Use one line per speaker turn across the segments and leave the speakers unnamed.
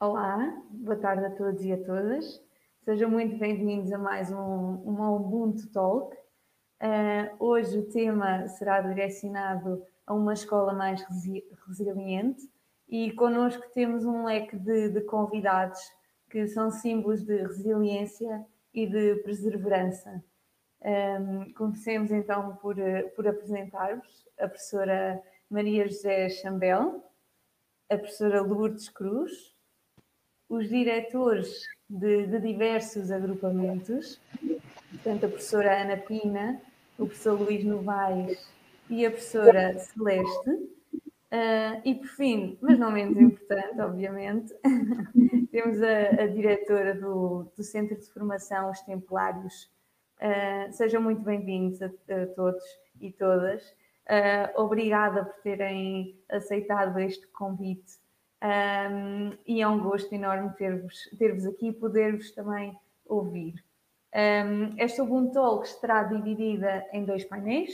Olá, boa tarde a todos e a todas. Sejam muito bem-vindos a mais um, um Ubuntu Talk. Uh, hoje o tema será direcionado a uma escola mais resi resiliente e connosco temos um leque de, de, convidados que são símbolos de resiliência e de perseverança. Um, comecemos então por, por apresentar-vos a professora Maria José Chambel, a professora Lourdes Cruz, os diretores de, de, diversos agrupamentos, portanto, a professora Ana Pina, o professor Luís Novaes e a professora Celeste. Uh, e por fim, mas não menos importante, obviamente, temos a, a diretora do, do, Centro de Formação Os Templários. Uh, sejam muito bem-vindos a, a, todos e todas. Uh, obrigada por terem aceitado este convite um, e é um gosto enorme ter-vos ter aqui e poder-vos também ouvir. Um, esta Ubuntu Talk estará dividida em dois painéis.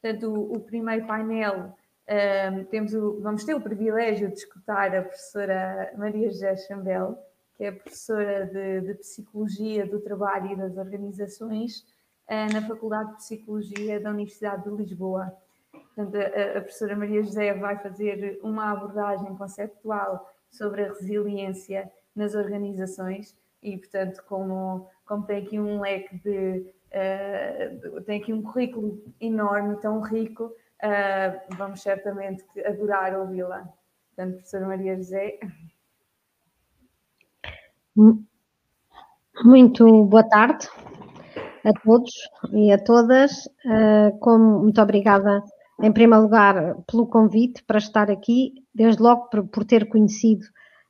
Portanto, o, o primeiro painel um, temos o, vamos ter o privilégio de escutar a professora Maria José Chambel, que é professora de, de Psicologia do Trabalho e das Organizações uh, na Faculdade de Psicologia da Universidade de Lisboa. Portanto, a, a professora Maria José vai fazer uma abordagem conceptual sobre a resiliência nas organizações e, portanto, como, como tem aqui um leque de. Uh, tem aqui um currículo enorme, tão rico, uh, vamos certamente adorar ouvi-la. Portanto, professora Maria José.
Muito boa tarde a todos e a todas. Uh, como, muito obrigada em primeiro lugar, pelo convite para estar aqui, desde logo por, por ter conhecido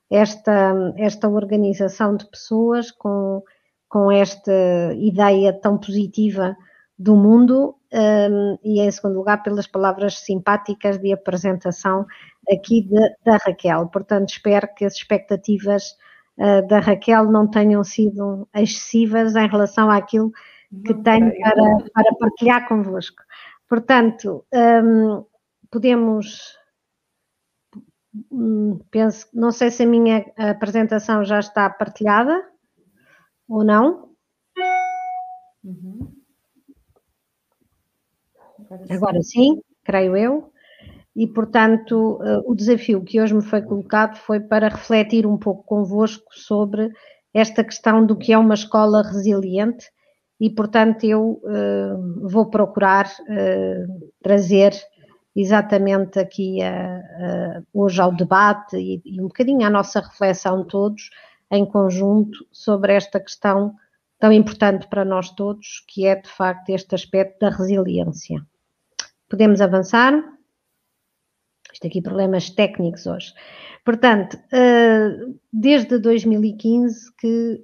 esta, esta organização de pessoas com, com esta ideia tão positiva do mundo um, e, em segundo lugar, pelas palavras simpáticas de apresentação aqui de, da Raquel. Portanto, espero que as expectativas uh, da Raquel não tenham sido excessivas em relação àquilo que tenho para, para partilhar convosco. Portanto, um, podemos. Hum, penso, não sei se a minha apresentação já está partilhada ou não. Uhum. Agora, sim. Creio eu. E, portanto, uh, o desafio que hoje me foi colocado foi para refletir um pouco convosco sobre esta questão do que é uma escola resiliente e, portanto, eu uh, vou procurar uh, trazer exatamente aqui uh, hoje ao debate e, e, um bocadinho à nossa reflexão todos em conjunto sobre esta questão tão importante para nós todos, que é de facto este aspecto da resiliência. Podemos avançar? Isto aqui problemas técnicos hoje. Portanto, desde 2015 que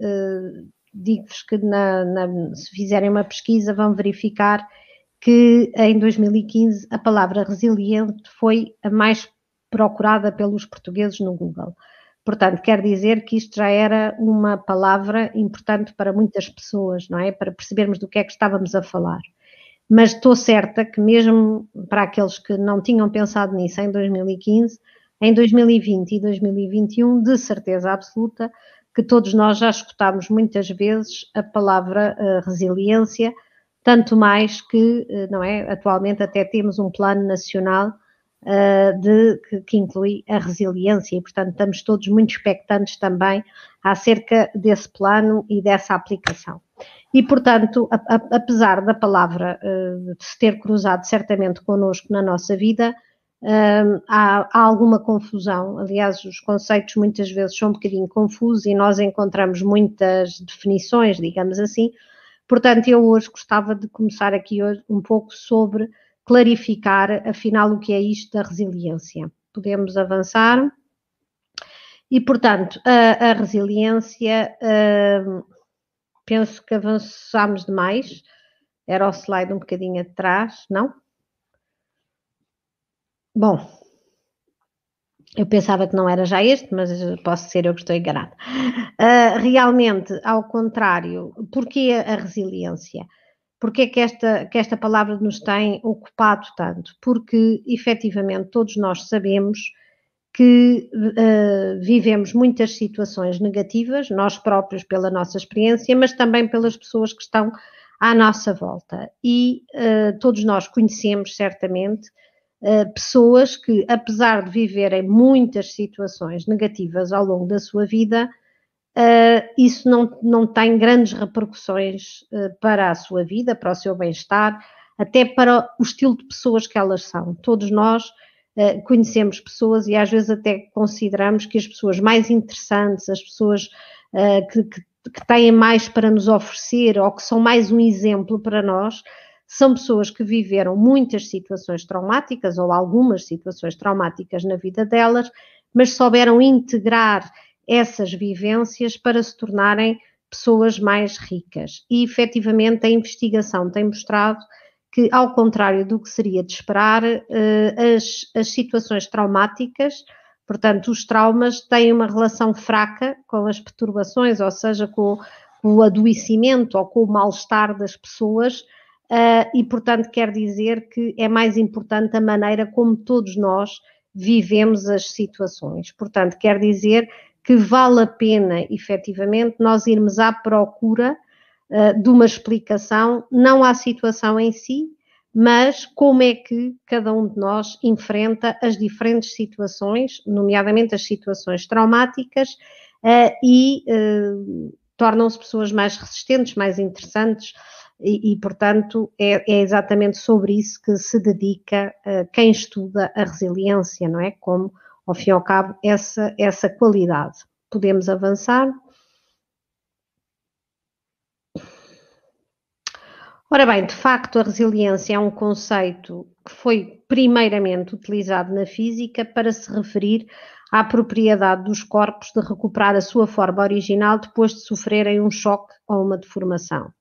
digo-vos que na, na, se fizerem uma pesquisa vão verificar que em 2015 a palavra resiliente foi a mais procurada pelos portugueses no Google. Portanto, quer dizer que isto já era uma palavra importante para muitas pessoas, não é? Para percebermos do que é que estávamos a falar. Mas estou certa que, mesmo para aqueles que não tinham pensado nisso em 2015, em 2020 e 2021, de certeza absoluta, que todos nós já escutámos muitas vezes a palavra uh, resiliência, tanto mais que, uh, não é, atualmente até temos um plano nacional uh, de, que, que, inclui a resiliência e, portanto, estamos todos muito expectantes também acerca desse plano e dessa aplicação. E, portanto, a, a, apesar da palavra se ter cruzado certamente connosco na nossa vida, há, há, alguma confusão. Aliás, os conceitos muitas vezes são um bocadinho confusos e nós encontramos muitas definições, digamos assim. Portanto, eu hoje gostava de começar aqui hoje um pouco sobre clarificar, afinal, o que é isto da resiliência. Podemos avançar. E, portanto, a, a resiliência, penso que avançámos demais. Era o slide um bocadinho atrás, não? Bom, eu pensava que não era já este, mas posso ser eu que estou enganada. Uh, realmente, ao contrário, porquê a resiliência? Porquê que esta, que esta palavra nos tem ocupado tanto? Porque, efetivamente, todos nós sabemos que uh, vivemos muitas situações negativas, nós próprios pela nossa experiência, mas também pelas pessoas que estão à nossa volta. E uh, todos nós conhecemos certamente uh, pessoas que, apesar de viverem muitas situações negativas ao longo da sua vida, isso não, não tem grandes repercussões para a sua vida, para o seu bem-estar, até para o estilo de pessoas que elas são. Todos nós uh, conhecemos pessoas e às vezes até consideramos que as pessoas mais interessantes, as pessoas uh, que, que, que têm mais para nos oferecer ou que são mais um exemplo para nós, são pessoas que viveram muitas situações traumáticas ou algumas situações traumáticas na vida delas, mas souberam integrar essas vivências para se tornarem pessoas mais ricas. E efetivamente a investigação tem mostrado que, ao contrário do que seria de esperar, eh, as, as situações traumáticas, portanto, os traumas, têm uma relação fraca com as perturbações, ou seja, com, com o adoecimento ou com o mal-estar das pessoas, eh, e, portanto, quer dizer que é mais importante a maneira como todos nós vivemos as situações. Portanto, quer dizer que vale a pena, efetivamente, nós irmos à procura eh, de uma explicação, não à situação em si, mas como é que cada um de nós enfrenta as diferentes situações, nomeadamente as situações traumáticas, uh, e uh, tornam-se pessoas mais resistentes, mais interessantes, e, e portanto, é, é, exatamente sobre isso que se dedica uh, quem estuda a resiliência, não é? Como, ao fim e ao cabo, essa, essa qualidade. Podemos avançar. Ora bem, de facto, a resiliência é um conceito que foi primeiramente utilizado na física para se referir à propriedade dos corpos de recuperar a sua forma original depois de sofrerem um choque ou uma deformação.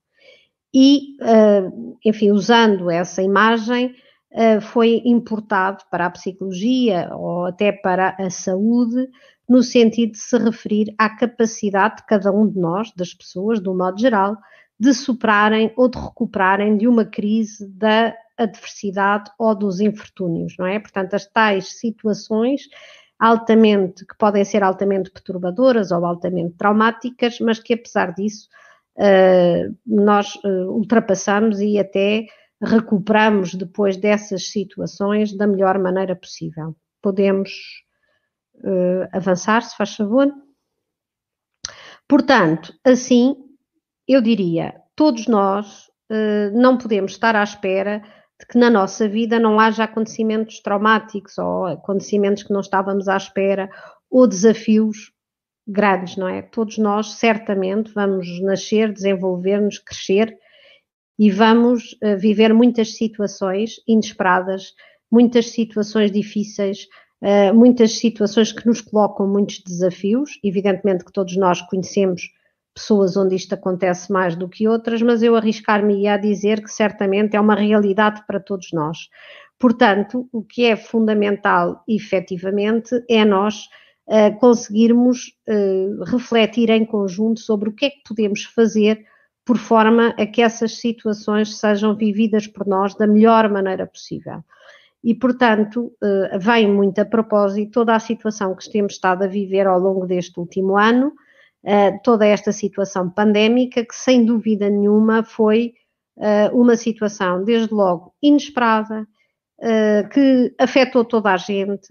E, eh, enfim, usando essa imagem, eh, foi importado para a psicologia ou até para a saúde, no sentido de se referir à capacidade de cada um de nós, das pessoas, de um modo geral, de superarem ou de recuperarem de uma crise da adversidade ou dos infortúnios, não é? Portanto, as tais situações altamente, que podem ser altamente perturbadoras ou altamente traumáticas, mas que apesar disso nós uh, ultrapassamos e até recuperamos depois dessas situações da melhor maneira possível. Podemos uh, avançar, se faz favor? Portanto, assim, eu diria, todos nós não podemos estar à espera de que na nossa vida não haja acontecimentos traumáticos ou acontecimentos que não estávamos à espera ou desafios grandes, não é? Todos nós certamente vamos nascer, desenvolver-nos, crescer e vamos uh, viver muitas situações inesperadas, muitas situações difíceis, uh, muitas situações que nos colocam muitos desafios. Evidentemente que todos nós conhecemos pessoas onde isto acontece mais do que outras, mas eu arriscar-me a dizer que certamente é uma realidade para todos nós. Portanto, o que é fundamental, efetivamente, é nós conseguirmos uh, refletir em conjunto sobre o que é que podemos fazer por forma a que essas situações sejam vividas por nós da melhor maneira possível. E, portanto, uh, vem muito a propósito toda a situação que temos estado a viver ao longo deste último ano, uh, toda esta situação pandémica, que sem dúvida nenhuma foi uma situação, desde logo, inesperada, que afetou toda a gente,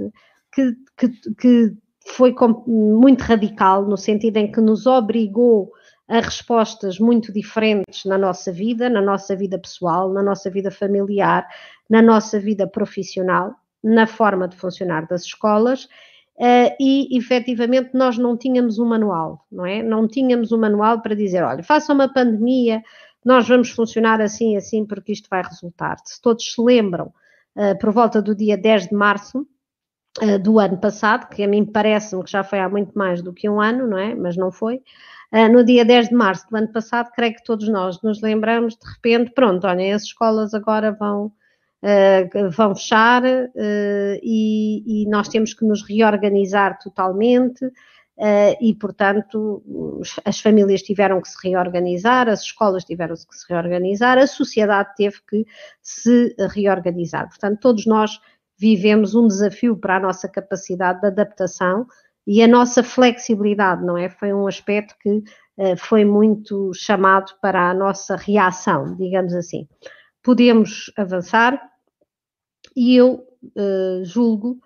que, que, que foi muito radical, no sentido em que nos obrigou a respostas muito diferentes na nossa vida, na nossa vida pessoal, na nossa vida familiar, na nossa vida profissional, na forma de funcionar das escolas Uh, e efetivamente nós não tínhamos um manual, não é? Não tínhamos um manual para dizer, olha, faça uma pandemia, nós vamos funcionar assim assim porque isto vai resultar. Se todos se lembram, uh, por volta do dia 10 de março uh, do ano passado, que a mim parece-me que já foi há muito mais do que um ano, não é? Mas não foi. no dia 10 de março do ano passado, creio que todos nós nos lembramos, de repente, pronto, olha, as escolas agora vão uh, vão fechar uh, e, e, nós temos que nos reorganizar totalmente. Uh, e, portanto, as famílias tiveram que se reorganizar, as escolas tiveram que se reorganizar, a sociedade teve que se reorganizar. Portanto, todos nós vivemos um desafio para a nossa capacidade de adaptação e a nossa flexibilidade, não é? Foi um aspecto que uh, foi muito chamado para a nossa reação, digamos assim. Podemos avançar e eu uh, julgo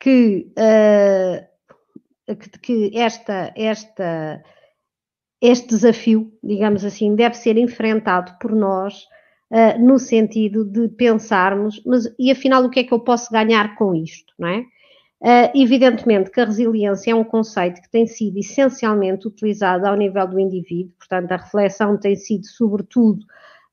que, uh, que, que esta, esta, este desafio, digamos assim, deve ser enfrentado por nós uh, no sentido de pensarmos, mas e afinal o que é que eu posso ganhar com isto, não é? Uh, evidentemente que a resiliência é um conceito que tem sido essencialmente utilizado ao nível do indivíduo, portanto, a reflexão tem sido, sobretudo,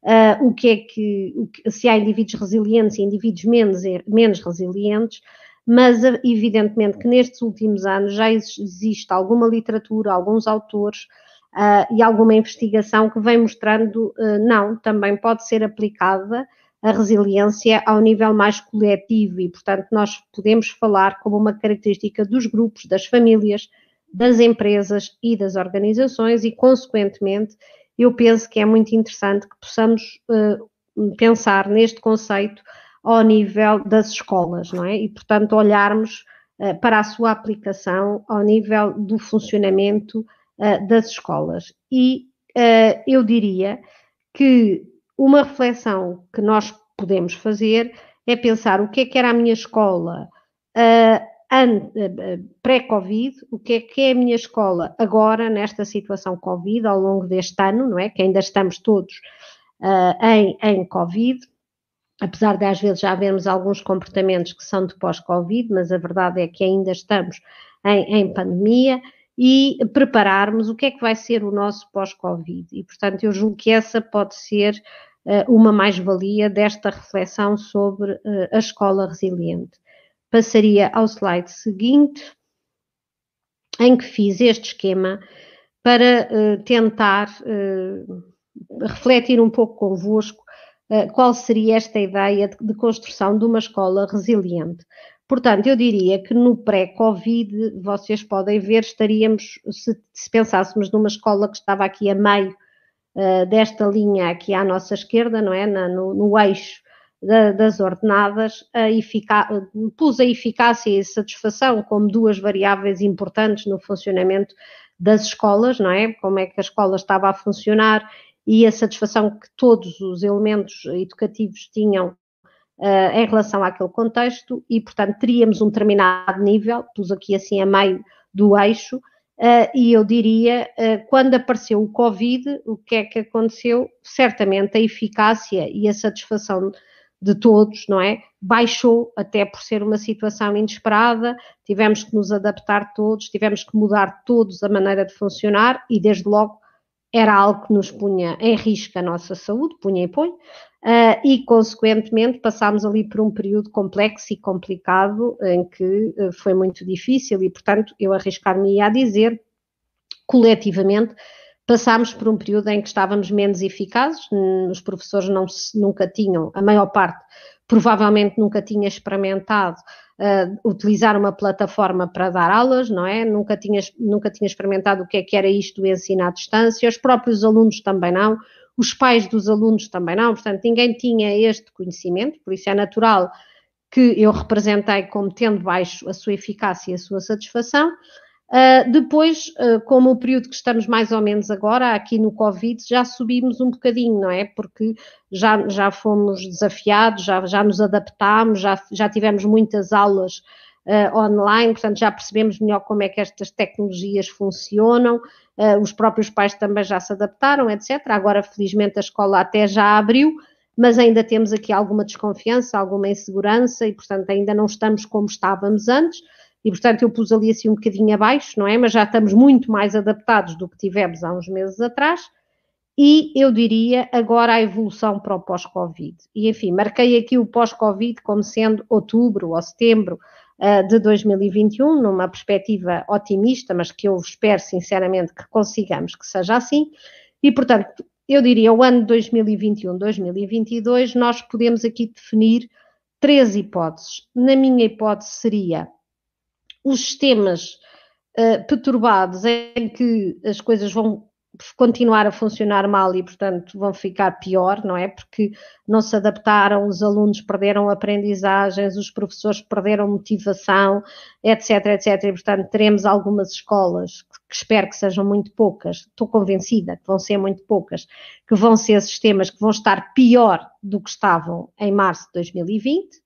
uh, o que é que, que, se há indivíduos resilientes e indivíduos menos, menos resilientes, mas evidentemente que nestes últimos anos já existe alguma literatura, alguns autores uh, e alguma investigação que vem mostrando, uh, não, também pode ser aplicada a resiliência ao nível mais coletivo e, portanto, nós podemos falar como uma característica dos grupos, das famílias, das empresas e das organizações e, consequentemente, eu penso que é muito interessante que possamos uh, pensar neste conceito ao nível das escolas, não é? E, portanto, olharmos uh, para a sua aplicação ao nível do funcionamento uh, das escolas. E uh, eu diria que uma reflexão que nós podemos fazer é pensar o que é que era a minha escola pré-Covid, o que é que é a minha escola agora, nesta situação Covid, ao longo deste ano, não é? Que ainda estamos todos em, em Covid, apesar de às vezes já vermos alguns comportamentos que são de pós-Covid, mas a verdade é que ainda estamos em, em, pandemia e prepararmos o que é que vai ser o nosso pós-Covid. E, portanto, eu julgo que essa pode ser uh, uma mais-valia desta reflexão sobre uh, a escola resiliente. Passaria ao slide seguinte, em que fiz este esquema para uh, tentar refletir um pouco convosco qual seria esta ideia de, de construção de uma escola resiliente. Portanto, eu diria que no pré-Covid, vocês podem ver, estaríamos, se, se, pensássemos numa escola que estava aqui a meio uh, desta linha aqui à nossa esquerda, não é? Na, no, no, eixo da, das ordenadas, a pus a eficácia e a satisfação como duas variáveis importantes no funcionamento das escolas, não é? Como é que a escola estava a funcionar e a satisfação que todos os elementos educativos tinham uh, em relação àquele contexto, e, portanto, teríamos um determinado nível, pus aqui assim a meio do eixo, uh, e eu diria, uh, quando apareceu o Covid, o que é que aconteceu? Certamente a eficácia e a satisfação de todos, não é? Baixou até por ser uma situação inesperada, tivemos que nos adaptar todos, tivemos que mudar todos a maneira de funcionar e desde logo era algo que nos punha em risco a nossa saúde, punha em põe, uh, e consequentemente passámos ali por um período complexo e complicado em que uh, foi muito difícil e, portanto, eu arriscar-me a dizer, coletivamente, passámos por um período em que estávamos menos eficazes, os professores não, nunca tinham, a maior parte provavelmente nunca tinha experimentado uh, utilizar uma plataforma para dar aulas, não é? Nunca tinha, nunca tinha experimentado o que é que era isto do ensino à distância, os próprios alunos também não, os pais dos alunos também não, portanto, ninguém tinha este conhecimento, por isso é natural que eu representei como tendo baixo a sua eficácia e a sua satisfação. Uh, depois, uh, como o período que estamos mais ou menos agora, aqui no Covid, já subimos um bocadinho, não é? Porque já, já fomos desafiados, já, já nos adaptámos, já, já tivemos muitas aulas uh, online, portanto já percebemos melhor como é que estas tecnologias funcionam, os próprios pais também já se adaptaram, etc. Agora, felizmente, a escola até já abriu, mas ainda temos aqui alguma desconfiança, alguma insegurança e, portanto, ainda não estamos como estávamos antes e portanto eu pus ali assim um bocadinho abaixo, não é? Mas já estamos muito mais adaptados do que tivemos há uns meses atrás. E eu diria agora a evolução para o pós-Covid. E enfim, marquei aqui o pós-Covid como sendo outubro ou setembro uh, de 2021, numa perspectiva otimista, mas que eu espero sinceramente que consigamos que seja assim. E portanto, eu diria o ano 2021-2022, nós podemos aqui definir três hipóteses. Na minha hipótese seria os sistemas uh, perturbados em que as coisas vão continuar a funcionar mal e, portanto, vão ficar pior, não é? Porque não se adaptaram, os alunos perderam aprendizagens, os professores perderam motivação, etc, etc. E, portanto, teremos algumas escolas, que espero que sejam muito poucas, estou convencida que vão ser muito poucas, que vão ser sistemas que vão estar pior do que estavam em março de 2020.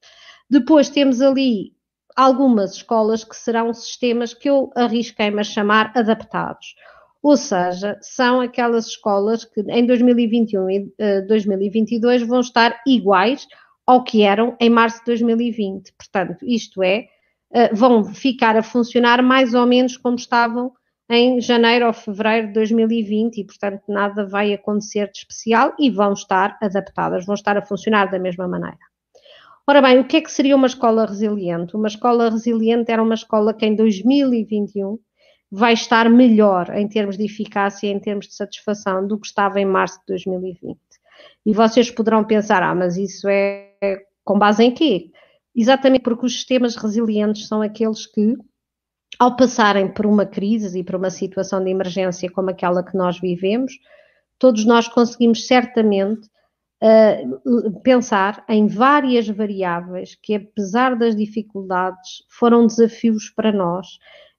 Depois temos ali algumas escolas que serão sistemas que eu arrisquei-me a chamar adaptados ou seja, são aquelas escolas que em 2021 e 2022 eh, vão estar iguais ao que eram em março de 2020. Portanto, isto é, eh, vão ficar a funcionar mais ou menos como estavam em janeiro ou fevereiro de 2020 e, portanto, nada vai acontecer de especial e vão estar adaptadas, vão estar a funcionar da mesma maneira. Ora bem, o que é que seria uma escola resiliente? Uma escola resiliente era uma escola que em 2021 vai estar melhor em termos de eficácia, em termos de satisfação do que estava em março de 2020. E vocês poderão pensar, ah, mas isso é com base em quê? Exatamente porque os sistemas resilientes são aqueles que, ao passarem por uma crise e por uma situação de emergência como aquela que nós vivemos, todos nós conseguimos certamente uh, pensar em várias variáveis que, apesar das dificuldades, foram desafios para nós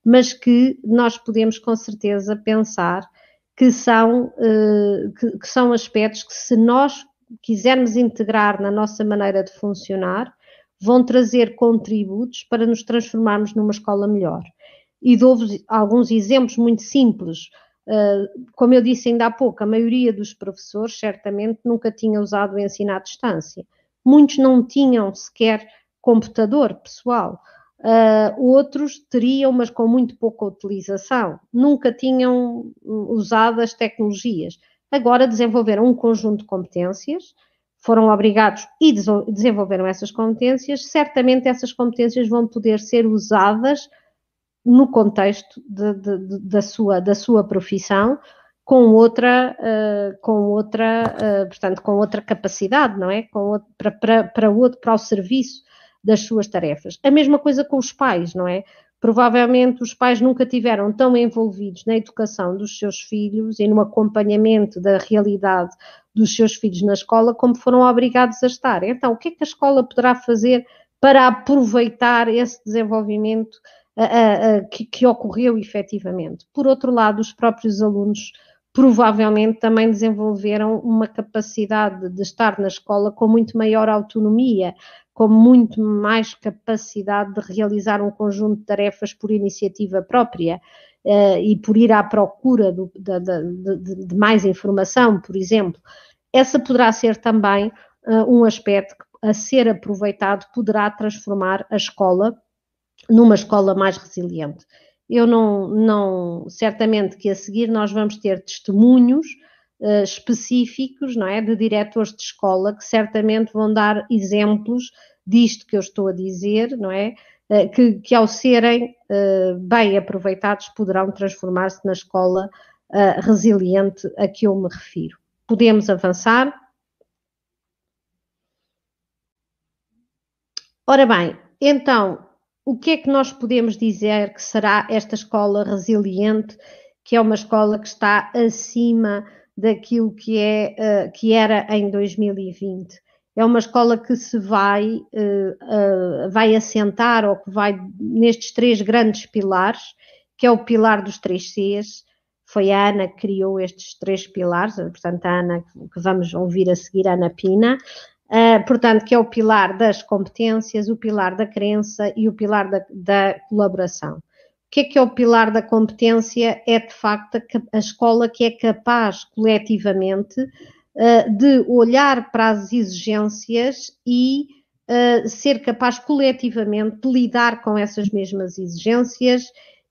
mas que nós podemos com certeza pensar que são, uh, que, que são aspectos que, se nós quisermos integrar na nossa maneira de funcionar, vão trazer contributos para nos transformarmos numa escola melhor. E dou-vos alguns exemplos muito simples. Uh, como eu disse ainda há pouco, a maioria dos professores certamente nunca tinha usado o ensino à distância. Muitos não tinham sequer computador pessoal. Uh, outros teriam, mas com muito pouca utilização, nunca tinham usado as tecnologias. Agora desenvolveram um conjunto de competências, foram obrigados e desenvolveram essas competências. Certamente essas competências vão poder ser usadas no contexto de, de, de, da, sua, da sua profissão com outra, uh, com outra, uh, portanto, com outra capacidade, não é? Com outro, para, para, para, outro, para o serviço das suas tarefas. A mesma coisa com os pais, não é? Provavelmente os pais nunca tiveram tão envolvidos na educação dos seus filhos e no acompanhamento da realidade dos seus filhos na escola como foram obrigados a estar. Então, o que é que a escola poderá fazer para aproveitar esse desenvolvimento uh, uh, que, que ocorreu efetivamente? Por outro lado, os próprios alunos provavelmente também desenvolveram uma capacidade de estar na escola com muito maior autonomia, com muito mais capacidade de realizar um conjunto de tarefas por iniciativa própria uh, e por ir à procura do, de, de, mais informação, por exemplo. Essa poderá ser também uh, um aspecto que, a ser aproveitado, poderá transformar a escola numa escola mais resiliente. Eu não, não, certamente que a seguir nós vamos ter testemunhos uh, específicos, não é, de diretores de escola que certamente vão dar exemplos disto que eu estou a dizer, não é? Uh, que, que, ao serem uh, bem aproveitados poderão transformar-se na escola resiliente a que eu me refiro. Podemos avançar? Ora bem, então, o que é que nós podemos dizer que será esta escola resiliente, que é uma escola que está acima daquilo que, é, uh, que era em 2020. É uma escola que se vai, uh, uh, vai assentar ou que vai nestes três grandes pilares, que é o pilar dos três Cs. Foi a Ana que criou estes três pilares, portanto, a Ana que vamos ouvir a seguir, a Ana Pina, Uh, portanto, que é o pilar das competências, o pilar da crença e o pilar da, da colaboração. O que é que é o pilar da competência? É de facto a, escola que é capaz coletivamente uh, de olhar para as exigências e uh, ser capaz coletivamente de lidar com essas mesmas exigências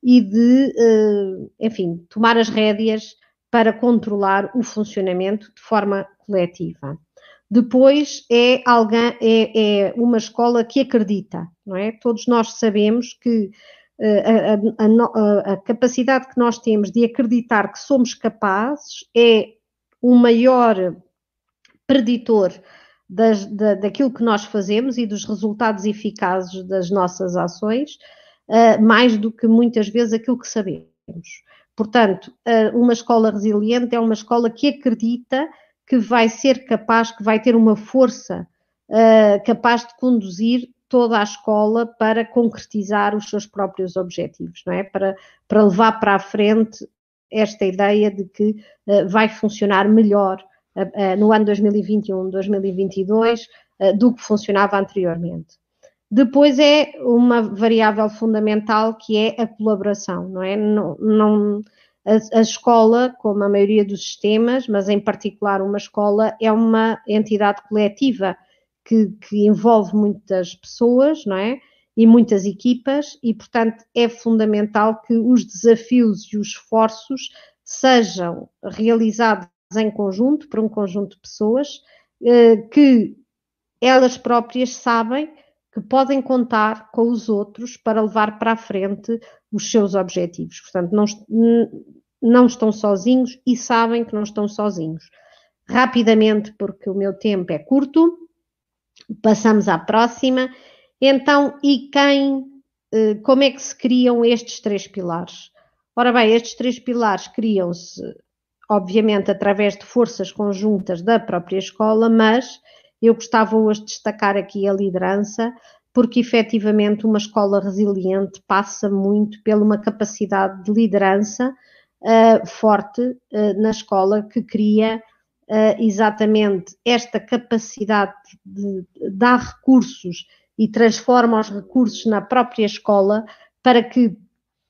e de, uh, enfim, tomar as rédeas para controlar o funcionamento de forma coletiva. Depois é alguém, é, é uma escola que acredita, não é? Todos nós sabemos que a, a, a, capacidade que nós temos de acreditar que somos capazes é o maior preditor das, da, daquilo que nós fazemos e dos resultados eficazes das nossas ações, uh, mais do que muitas vezes aquilo que sabemos. Portanto, uma escola resiliente é uma escola que acredita que vai ser capaz, que vai ter uma força capaz de conduzir toda a escola para concretizar os seus próprios objetivos, não é? Para, para levar para a frente esta ideia de que uh, vai funcionar melhor uh, uh, no ano 2021, 2022 do que funcionava anteriormente. Depois é uma variável fundamental que é a colaboração, não é? Não, não a, a, escola, como a maioria dos sistemas, mas em particular uma escola, é uma entidade coletiva que, que envolve muitas pessoas, não é? E muitas equipas, e portanto é fundamental que os desafios e os esforços sejam realizados em conjunto, por um conjunto de pessoas, eh, que elas próprias sabem que podem contar com os outros para levar para a frente os seus objetivos. Portanto, não, não estão sozinhos e sabem que não estão sozinhos. Rapidamente, porque o meu tempo é curto, Passamos à próxima. Então, e quem, eh, como é que se criam estes três pilares? Ora bem, estes três pilares criam-se, obviamente, através de forças conjuntas da própria escola, mas eu gostava hoje de destacar aqui a liderança, porque efetivamente uma escola resiliente passa muito pela uma capacidade de liderança uh, forte uh, na escola que cria uh, exatamente esta capacidade de dar recursos e transforma os recursos na própria escola para que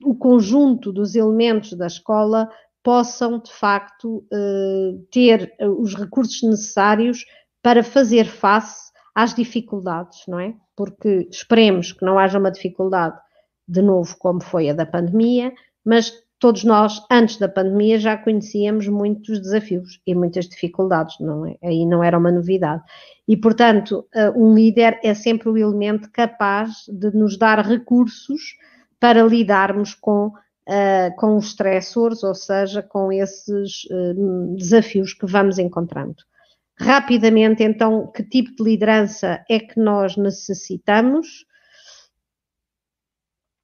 o conjunto dos elementos da escola possam, de facto, ter os recursos necessários para fazer face às dificuldades, não é? Porque esperemos que não haja uma dificuldade de novo como foi a da pandemia, mas todos nós, antes da pandemia, já conhecíamos muitos desafios e muitas dificuldades, não é? Aí não era uma novidade. E, portanto, eh, um líder é sempre o elemento capaz de nos dar recursos para lidarmos com, uh, com os stressores, ou seja, com esses uh, desafios que vamos encontrando. Rapidamente, então, que tipo de liderança é que nós necessitamos?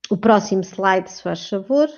O próximo slide, se faz favor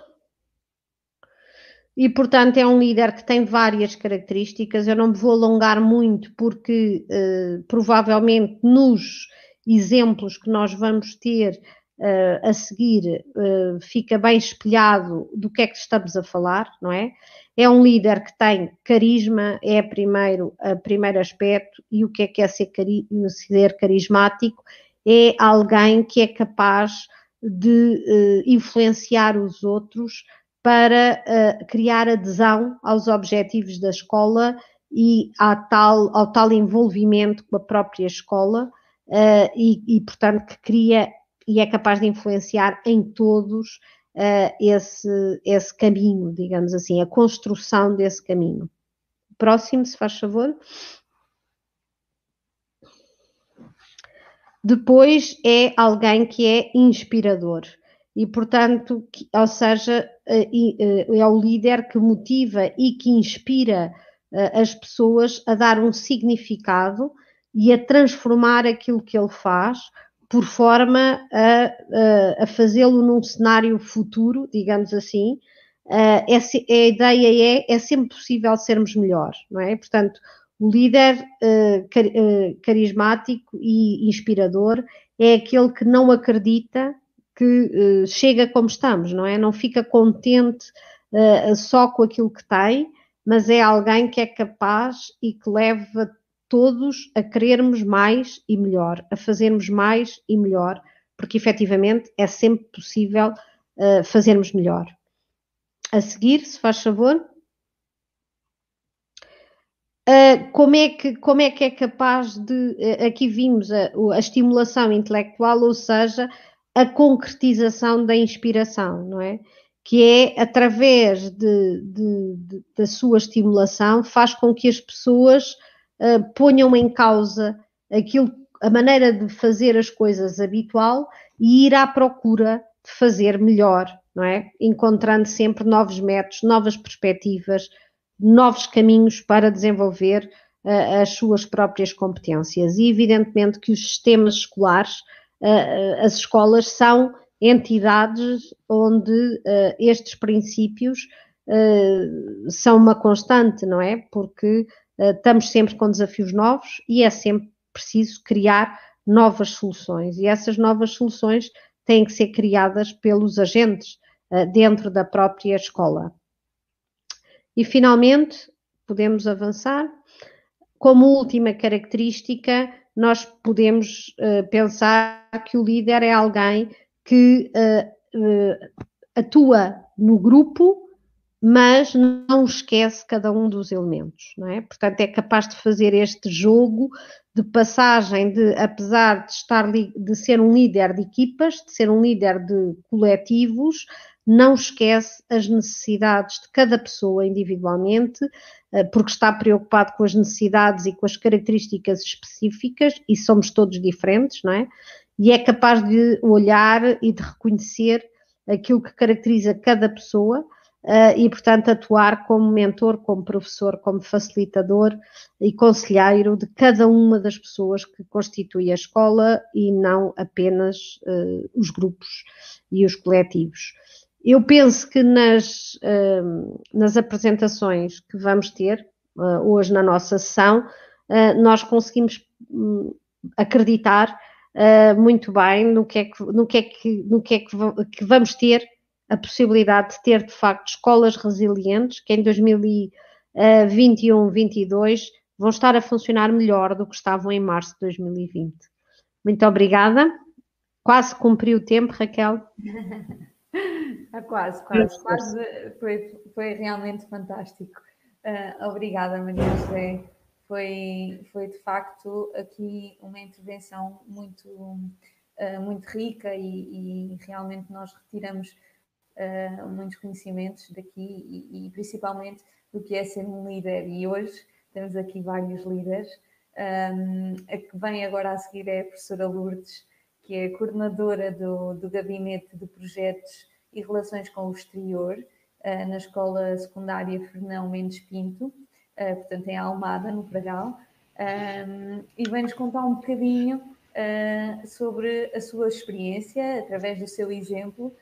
e, portanto, é um líder que tem várias características. Eu não me vou alongar muito, porque uh, provavelmente nos exemplos que nós vamos ter uh, a seguir uh, fica bem espelhado do que é que estamos a falar, não é? É um líder que tem carisma, é primeiro, primeiro aspecto, e o que é que é ser, cari ser carismático? É alguém que é capaz de influenciar os outros para uh, criar adesão aos objetivos da escola e tal, ao tal envolvimento com a própria escola uh, e, e, portanto, que cria e é capaz de influenciar em todos uh, esse, esse caminho, digamos assim, a construção desse caminho. Próximo, se faz favor. Depois é alguém que é inspirador e, portanto, ou seja, eh, eh, é o líder que motiva e que inspira as pessoas a dar um significado e a transformar aquilo que ele faz por forma a, a fazê-lo num cenário futuro, digamos assim. a ideia é, é sempre possível sermos melhores, não é? Portanto, o líder carismático e inspirador é aquele que não acredita que uh, chega como estamos, não é? Não fica contente uh, só com aquilo que tem, mas é alguém que é capaz e que leva todos a querermos mais e melhor, a fazermos mais e melhor, porque efetivamente é sempre possível uh, fazermos melhor. A seguir, se faz favor. Uh, como, é que, como é que é capaz de. Uh, aqui vimos a, a, estimulação intelectual, ou seja, a concretização da inspiração, não é? Que é através de, de, de, da sua estimulação, faz com que as pessoas uh, ponham em causa aquilo, a maneira de fazer as coisas habitual e ir à procura de fazer melhor, não é? Encontrando sempre novos métodos, novas perspectivas, novos caminhos para desenvolver uh, as suas próprias competências. E evidentemente que os sistemas escolares as escolas são entidades onde estes princípios são uma constante, não é? Porque estamos sempre com desafios novos e é sempre preciso criar novas soluções. E essas novas soluções têm que ser criadas pelos agentes dentro da própria escola. E finalmente, podemos avançar. Como última característica, nós podemos uh, pensar que o líder é alguém que uh, uh, atua no grupo, mas não esquece cada um dos elementos, não é? Portanto, é capaz de fazer este jogo de passagem de, apesar de estar de ser um líder de equipas, de ser um líder de coletivos, não esquece as necessidades de cada pessoa individualmente, eh, porque está preocupado com as necessidades e com as características específicas, e somos todos diferentes, não é? E é capaz de olhar e de reconhecer aquilo que caracteriza cada pessoa uh, e, portanto, atuar como mentor, como professor, como facilitador e conselheiro de cada uma das pessoas que constitui a escola e não apenas uh, os grupos e os coletivos. Eu penso que nas, uh, nas apresentações que vamos ter hoje na nossa sessão, nós conseguimos um, acreditar muito bem no que é que, no que, é que, no que, é que, que vamos ter a possibilidade de ter, de facto, escolas resilientes que em 2021-22 vão estar a funcionar melhor do que estavam em março de 2020. Muito obrigada. Quase cumpri o tempo, Raquel.
Ah, quase, quase, quase. Foi, foi realmente fantástico. Uh, obrigada, Maria José. Foi, foi de facto aqui uma intervenção muito, uh, muito rica e, e, realmente nós retiramos uh, muitos conhecimentos daqui e, e, principalmente do que é ser um líder. E hoje temos aqui vários líderes. Um, a que vem agora a seguir é a professora Lourdes, que é coordenadora do, do gabinete de projetos e relações com o exterior uh, na Escola Secundária Fernão Mendes Pinto, uh, portanto em Almada, no Pragal, um, e vem-nos contar um bocadinho uh, sobre a sua experiência, através do seu exemplo,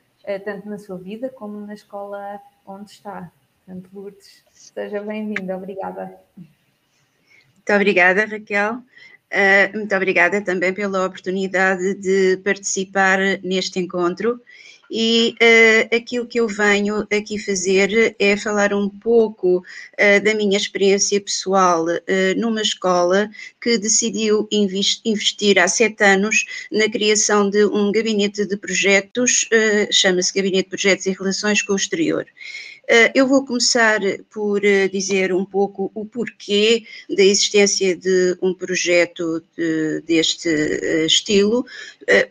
tanto na sua vida como na escola onde está. Portanto, Lourdes, seja bem-vinda, obrigada.
Muito obrigada, Raquel. Uh, muito obrigada também pela oportunidade de participar neste encontro e uh, aquilo que eu venho aqui fazer é falar um pouco uh, da minha experiência pessoal uh, numa escola que decidiu investir há sete anos na criação de um gabinete de projetos, chama-se Gabinete de Projetos e Relações com o Exterior. Eh, eu vou começar por eh, dizer um pouco o porquê da existência de um projeto de, deste eh, estilo,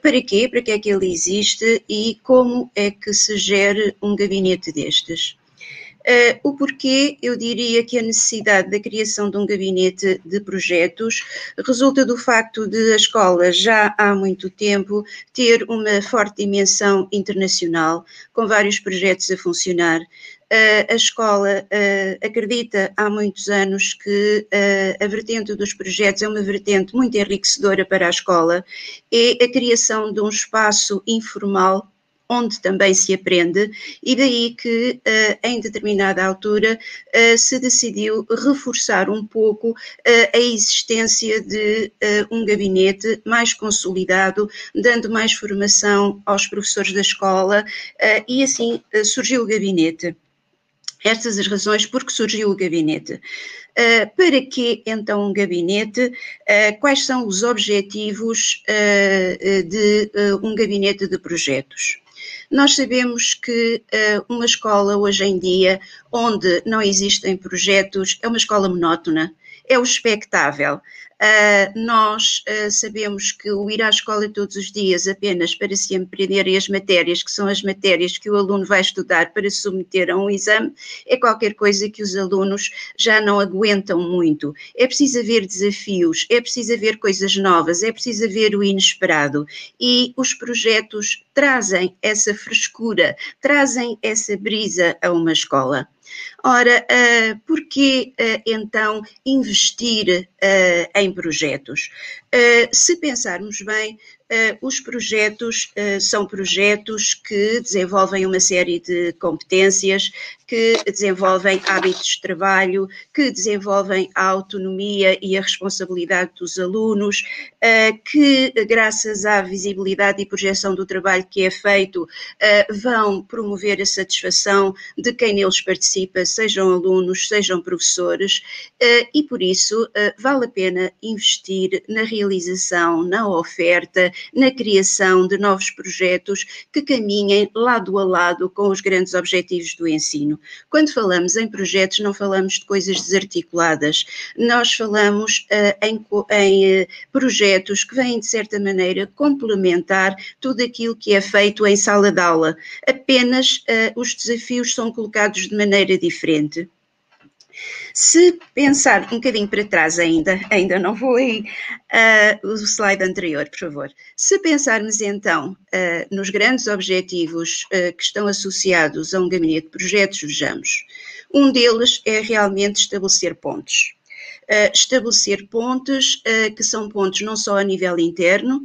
para quê, para que é que ele existe? E como é que se gere um gabinete destes. Uh, o porquê, eu diria que a necessidade da criação de um gabinete de projetos resulta do facto de a escola já há muito tempo ter uma forte dimensão internacional, com vários projetos a funcionar. Uh, a escola uh, acredita há muitos anos que a vertente dos projetos é uma vertente muito enriquecedora para a escola, é a criação de um espaço informal onde também se aprende, e daí que uh, em determinada altura uh, se decidiu reforçar um pouco uh, a existência de um gabinete mais consolidado, dando mais formação aos professores da escola, e assim surgiu o gabinete. Estas as razões por que surgiu o gabinete. Uh, para que então um gabinete? Uh, quais são os objetivos uh, de um gabinete de projetos? Nós sabemos que uh, uma escola hoje em dia, onde não existem projetos, é uma escola monótona, é o expectável. Uh, nós uh, sabemos que o ir à escola todos os dias apenas para se aprender as matérias, que são as matérias que o aluno vai estudar para submeter a um exame, é qualquer coisa que os alunos já não aguentam muito. É preciso haver desafios, é preciso haver coisas novas, é preciso haver o inesperado. E os projetos trazem essa frescura, trazem essa brisa a uma escola. Ora, uh, por que uh, então investir uh, em projetos? se pensarmos bem, os projetos são projetos que desenvolvem uma série de competências, que desenvolvem hábitos de trabalho, que desenvolvem a autonomia e a responsabilidade dos alunos, uh, que, graças à visibilidade e projeção do trabalho que é feito, uh, vão promover a satisfação de quem neles participa, sejam alunos, sejam professores, uh, e por isso vale a pena investir na realização, na oferta, na criação de novos projetos que caminhem lado a lado com os grandes objetivos do ensino. Quando falamos em projetos, não falamos de coisas desarticuladas, nós falamos uh, em, em uh, projetos que vêm, de certa maneira, complementar tudo aquilo que é feito em sala de aula. Apenas uh, os desafios são colocados de maneira diferente. Se pensar um bocadinho para trás ainda, ainda não vou aí, uh, o slide anterior, por favor. Se pensarmos então uh, nos grandes objetivos uh, que estão associados a um gabinete de projetos, vejamos. Um deles é realmente estabelecer pontos. Estabelecer pontos que são pontos não só a nível interno,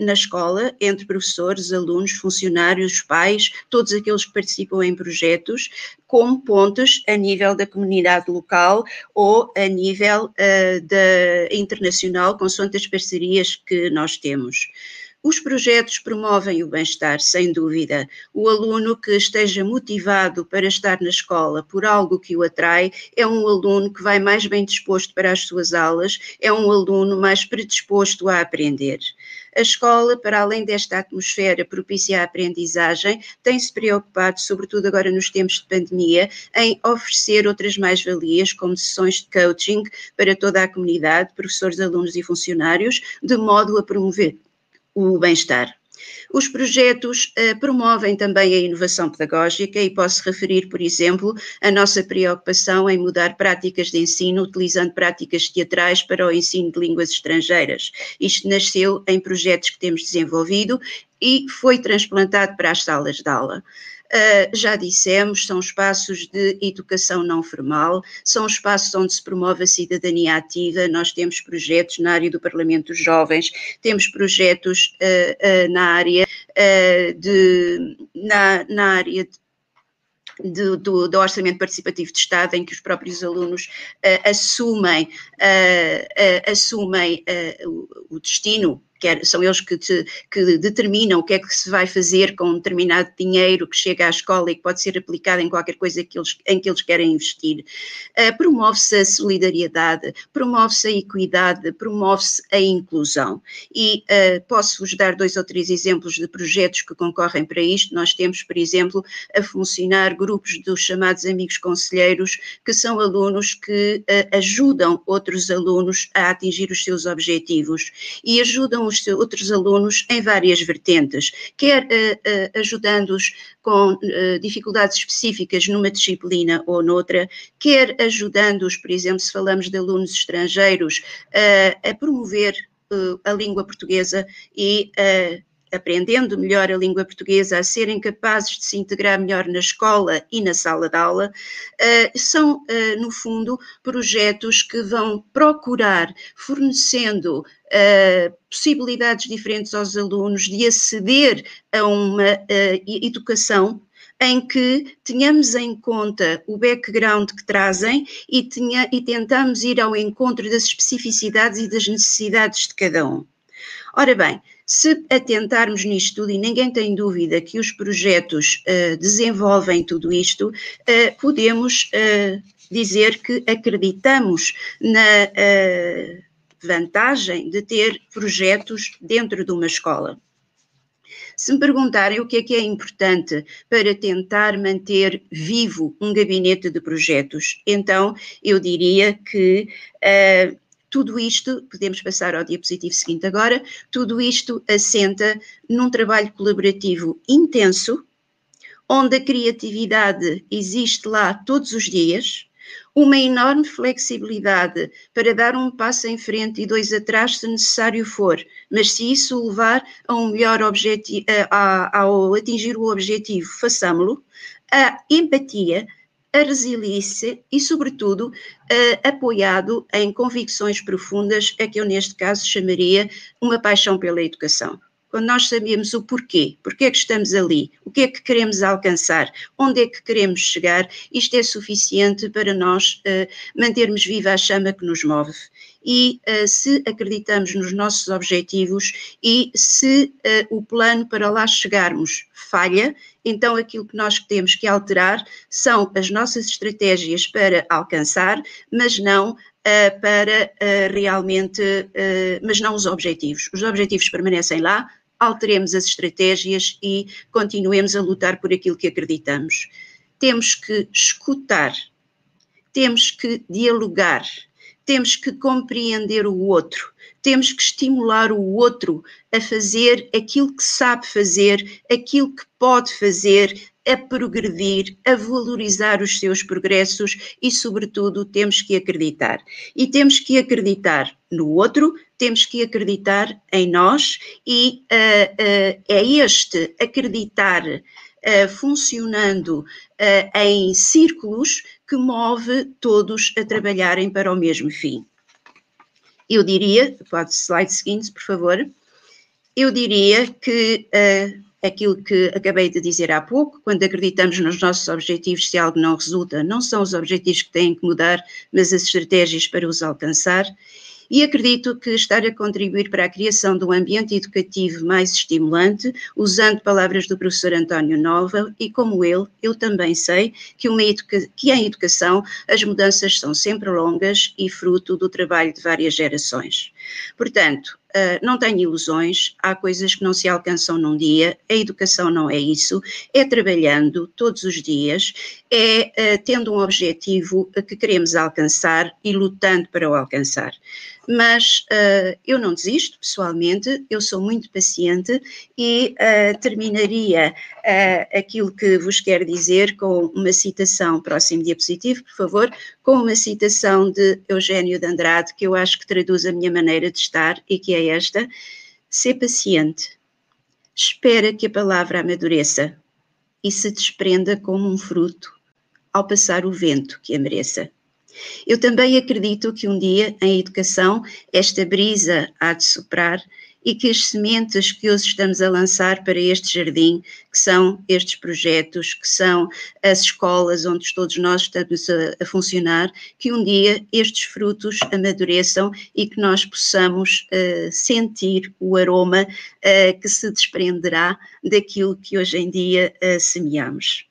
na escola, entre professores, alunos, funcionários, pais, todos aqueles que participam em projetos, como pontos a nível da comunidade local ou a nível da internacional, consoante as parcerias que nós temos. Os projetos promovem o bem-estar, sem dúvida. O aluno que esteja motivado para estar na escola por algo que o atrai é um aluno que vai mais bem disposto para as suas aulas, é um aluno mais predisposto a aprender. A escola, para além desta atmosfera propícia à aprendizagem, tem-se preocupado, sobretudo agora nos tempos de pandemia, em oferecer outras mais-valias, como sessões de coaching para toda a comunidade, professores, alunos e funcionários, de modo a promover o bem-estar. Os projetos uh, promovem também a inovação pedagógica e posso referir, por exemplo, a nossa preocupação em mudar práticas de ensino utilizando práticas teatrais para o ensino de línguas estrangeiras. Isto nasceu em projetos que temos desenvolvido e foi transplantado para as salas de aula. Uh, já dissemos, são espaços de educação não formal, são espaços onde se promove a cidadania ativa. Nós temos projetos na área do Parlamento dos Jovens, temos projetos uh, uh, na área de na, na área de do, do, do, Orçamento Participativo de Estado, em que os próprios alunos uh, assumem, uh, uh, assumem o, o, destino quer, são eles que, te, que determinam o que é que se vai fazer com um determinado dinheiro que chega à escola e que pode ser aplicado em qualquer coisa que eles, em que eles querem investir. Uh, promove-se a solidariedade, promove-se a equidade, promove-se a inclusão. E uh, posso-vos dar dois ou três exemplos de projetos que concorrem para isto. Nós temos, por exemplo, a funcionar grupos dos chamados amigos conselheiros, que são alunos que uh, ajudam outros alunos a atingir os seus objetivos e ajudam os outros alunos em várias vertentes, quer uh, uh, ajudando-os com uh, dificuldades específicas numa disciplina ou noutra, quer ajudando-os, por exemplo, se falamos de alunos estrangeiros, a promover a língua portuguesa e aprendendo melhor a língua portuguesa, a serem capazes de se integrar melhor na escola e na sala de aula, uh, são, uh, no fundo, projetos que vão procurar, fornecendo uh, possibilidades diferentes aos alunos de aceder a uma educação em que tenhamos em conta o background que trazem e, tenha, e tentamos ir ao encontro das especificidades e das necessidades de cada um. Ora bem, se atentarmos nisto tudo, e ninguém tem dúvida que os projetos uh, desenvolvem tudo isto, uh, podemos uh, dizer que acreditamos na vantagem de ter projetos dentro de uma escola. Se me perguntarem o que é que é importante para tentar manter vivo um gabinete de projetos, então eu diria que uh, tudo isto, podemos passar ao diapositivo seguinte agora, tudo isto assenta num trabalho colaborativo intenso, onde a criatividade existe lá todos os dias, uma enorme flexibilidade para dar um passo em frente e dois atrás se necessário for, mas se isso levar a um melhor objetivo, ao atingir o objetivo, façamos-lo, a empatia, a resiliência e, sobretudo, uh, apoiado em convicções profundas, a que eu neste caso chamaria uma paixão pela educação. Quando nós sabemos o porquê, porquê é que estamos ali, o que é que queremos alcançar, onde é que queremos chegar, isto é suficiente para nós uh, mantermos viva a chama que nos move. E uh, se acreditamos nos nossos objetivos e se uh, o plano para lá chegarmos falha, então aquilo que nós temos que alterar são as nossas estratégias para alcançar, mas não para realmente, mas não os objetivos. Os objetivos permanecem lá, alteremos as estratégias e continuemos a lutar por aquilo que acreditamos. Temos que escutar, temos que dialogar, temos que compreender o outro, temos que estimular o outro a fazer aquilo que sabe fazer, aquilo que pode fazer, a progredir, a valorizar os seus progressos e, sobretudo, temos que acreditar. E temos que acreditar no outro, temos que acreditar em nós e uh, é este acreditar uh, funcionando em círculos que move todos a trabalharem para o mesmo fim. Eu diria, pode slide seguinte, por favor, eu diria que aquilo que acabei de dizer há pouco, quando acreditamos nos nossos objetivos, se algo não resulta, não são os objetivos que têm que mudar, mas as estratégias para os alcançar. E acredito que estar a contribuir para a criação de um ambiente educativo mais estimulante, usando palavras do professor António Nova, e como ele, eu também sei que, uma que em educação as mudanças são sempre longas e fruto do trabalho de várias gerações. Portanto, Uh, não tenho ilusões, há coisas que não se alcançam num dia, a educação não é isso, é trabalhando todos os dias, é uh, tendo um objetivo que queremos alcançar e lutando para o alcançar. Mas uh, eu não desisto, pessoalmente, eu sou muito paciente e terminaria aquilo que vos quero dizer com uma citação, próximo diapositivo, por favor, com uma citação de Eugênio de Andrade, que eu acho que traduz a minha maneira de estar e que é esta: ser paciente, espera que a palavra amadureça e se desprenda como um fruto ao passar o vento que a mereça. Eu também acredito que um dia, em educação, esta brisa há de soprar e que as sementes que hoje estamos a lançar para este jardim, que são estes projetos, que são as escolas onde todos nós estamos a, a funcionar, que um dia estes frutos amadureçam e que nós possamos uh, sentir o aroma uh, que se desprenderá daquilo que hoje em dia uh, semeamos.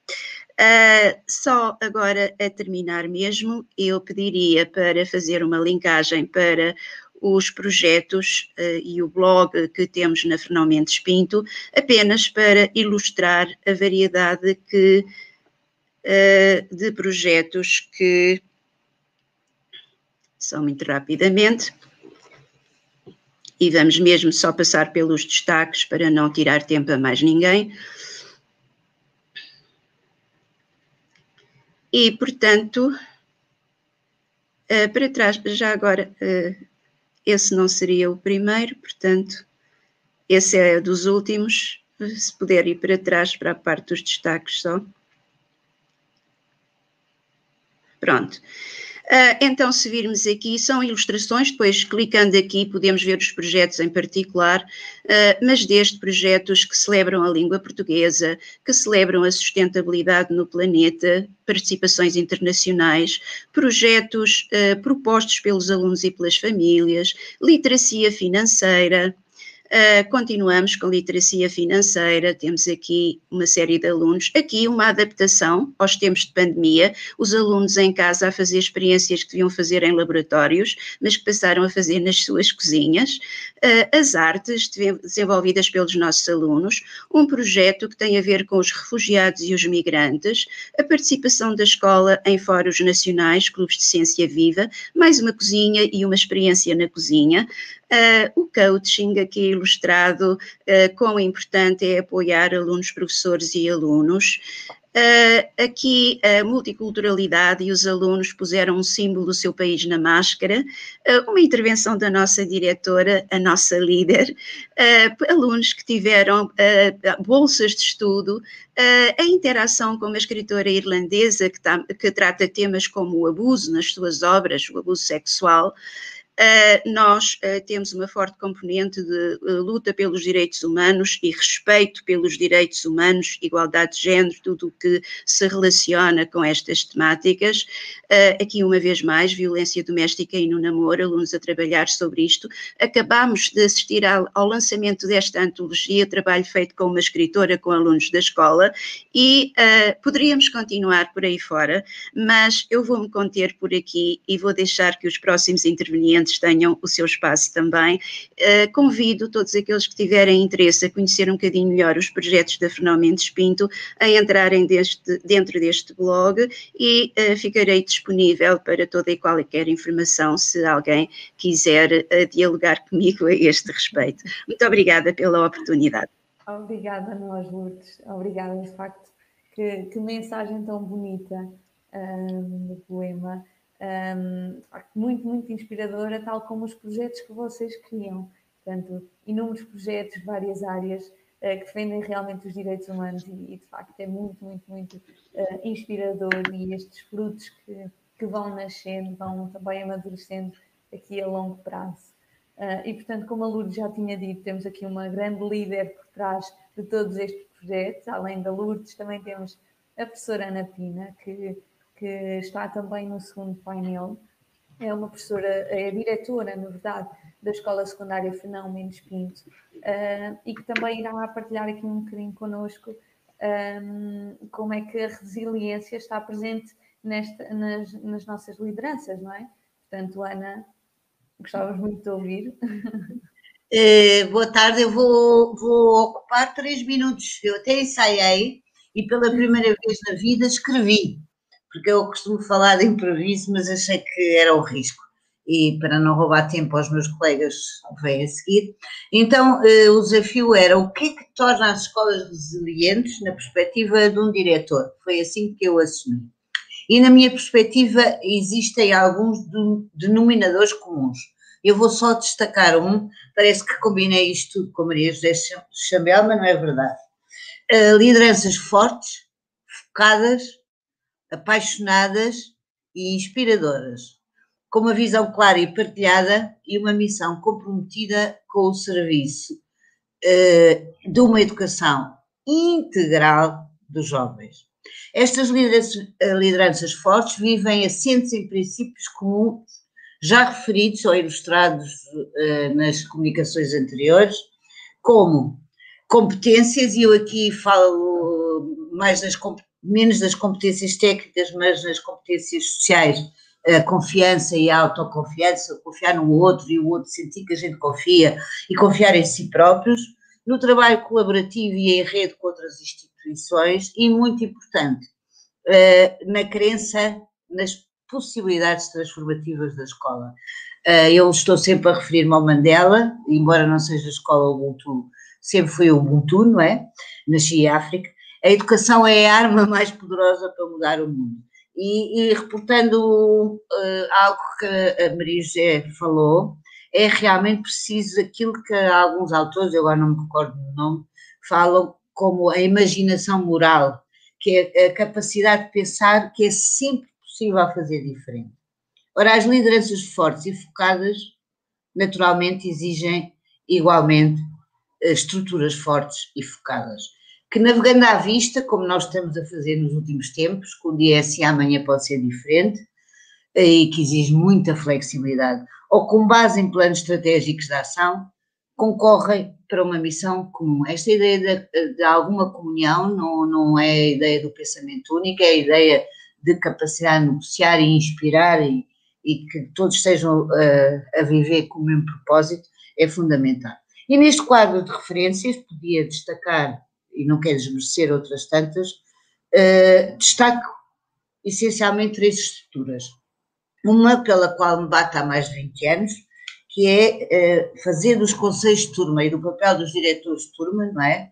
Uh, só agora a terminar mesmo, eu pediria para fazer uma linkagem para os projetos uh, e o blog que temos na Fernão Mendes Pinto, apenas para ilustrar a variedade que, uh, de projetos que são muito rapidamente. E vamos mesmo só passar pelos destaques para não tirar tempo a mais ninguém. E, portanto, uh, para trás, já agora, esse não seria o primeiro, portanto, esse é dos últimos. Se puder ir para trás, para a parte dos destaques só. Pronto. Uh, então, se virmos aqui, são ilustrações, depois clicando aqui podemos ver os projetos em particular, uh, mas desde projetos que celebram a língua portuguesa, que celebram a sustentabilidade no planeta, participações internacionais, projetos uh, propostos pelos alunos e pelas famílias, literacia financeira, Uh, continuamos com literacia financeira, temos aqui uma série de alunos, aqui uma adaptação aos tempos de pandemia, os alunos em casa a fazer experiências que deviam fazer em laboratórios, mas que passaram a fazer nas suas cozinhas, uh, as artes desenvolvidas pelos nossos alunos, um projeto que tem a ver com os refugiados e os migrantes, a participação da escola em fóruns nacionais, clubes de ciência viva, mais uma cozinha e uma experiência na cozinha, o coaching aqui ilustrado, uh, quão importante é apoiar alunos, professores e alunos. Uh, aqui a multiculturalidade e os alunos puseram um símbolo do seu país na máscara, uh, uma intervenção da nossa diretora, a nossa líder, uh, alunos que tiveram bolsas de estudo, a interação com uma escritora irlandesa que, tá, que trata temas como o abuso nas suas obras, o abuso sexual, nós uh, temos uma forte componente de uh, luta pelos direitos humanos e respeito pelos direitos humanos, igualdade de género, tudo o que se relaciona com estas temáticas. aqui, uma vez mais, violência doméstica e no namoro, alunos a trabalhar sobre isto. Acabamos de assistir ao, lançamento desta antologia, trabalho feito com uma escritora com alunos da escola, e poderíamos continuar por aí fora, mas eu vou-me conter por aqui e vou deixar que os próximos intervenientes tenham o seu espaço também. Uh, convido todos aqueles que tiverem interesse a conhecer um bocadinho melhor os projetos da Fernão Pinto a entrarem deste, dentro deste blog e uh, ficarei disponível para toda e qualquer informação se alguém quiser uh, dialogar comigo a este respeito. Muito obrigada pela oportunidade.
Obrigada nós, Lourdes. Obrigada, de facto. Que, que mensagem tão bonita um, do poema um, muito, muito inspiradora, tal como os projetos que vocês criam. Portanto, inúmeros projetos, várias áreas uh, que defendem realmente os direitos humanos e, e de facto, é muito, muito, muito uh, inspirador e estes frutos que, que vão nascendo, vão também amadurecendo aqui a longo prazo. Uh, e, portanto, como a Lourdes já tinha dito, temos aqui uma grande líder por trás de todos estes projetos. Além da Lourdes, também temos a professora Ana Pina, que que está também no segundo painel. É uma professora, é diretora, na verdade, da Escola Secundária Fernão Mendes Pinto uh, e que também irá partilhar aqui um bocadinho connosco um, como é que a resiliência está presente nesta, nas, nas nossas lideranças, não é? Portanto, Ana, gostávamos muito de ouvir.
Eh, boa tarde, eu vou, vou ocupar três minutos. Eu até ensaiei e pela primeira vez na vida escrevi porque eu costumo falar de improviso, mas achei que era o risco. E para não roubar tempo aos meus colegas que vêm a seguir. Então, eh, o desafio era o que é que torna as escolas resilientes na perspectiva de um diretor? Foi assim que eu assumi. E na minha perspectiva existem alguns denominadores comuns. Eu vou só destacar um, parece que combinei isto tudo com Maria José Chambel, mas não é verdade. Uh, lideranças fortes, focadas, apaixonadas e inspiradoras, com uma visão clara e partilhada e uma missão comprometida com o serviço uh, de uma educação integral dos jovens. Estas lideranças, eh, lideranças fortes vivem assentes em princípios comuns, já referidos ou ilustrados uh, nas comunicações anteriores, como competências, e eu aqui falo mais das competências menos das competências técnicas, mas nas competências sociais, a confiança e a autoconfiança, confiar no outro e o outro sentir que a gente confia e confiar em si próprios, no trabalho colaborativo e em rede com outras instituições e, muito importante, eh, na crença nas possibilidades transformativas da escola. Eh, eu estou sempre a referir-me ao Mandela, embora não seja a escola Ubuntu, sempre foi o Ubuntu, não é? Nasci em África, a educação é a arma mais poderosa para mudar o mundo. E, e reportando uh, algo que a Maria falou, é realmente preciso aquilo que alguns autores, eu agora não me recordo do nome, falam como a imaginação moral, que é a capacidade de pensar que é sempre possível fazer diferente. Ora, as lideranças fortes e focadas, naturalmente, exigem igualmente eh, estruturas fortes e focadas que navegando à vista, como nós estamos a fazer nos últimos tempos, que um dia é assim, amanhã pode ser diferente, eh, e que exige muita flexibilidade, ou com base em planos estratégicos de ação, concorrem para uma missão comum. Esta ideia de, de alguma comunhão não, não é a ideia do pensamento único, é a ideia de capacidade de negociar e inspirar e, e que todos estejam uh, a viver com o mesmo propósito, é fundamental. E neste quadro de referências, podia destacar e não quero desmerecer outras tantas, uh, destaco essencialmente três estruturas. Uma pela qual me bato há mais de 20 anos, que é uh, fazer dos conselhos de turma e do papel dos diretores de turma, não é?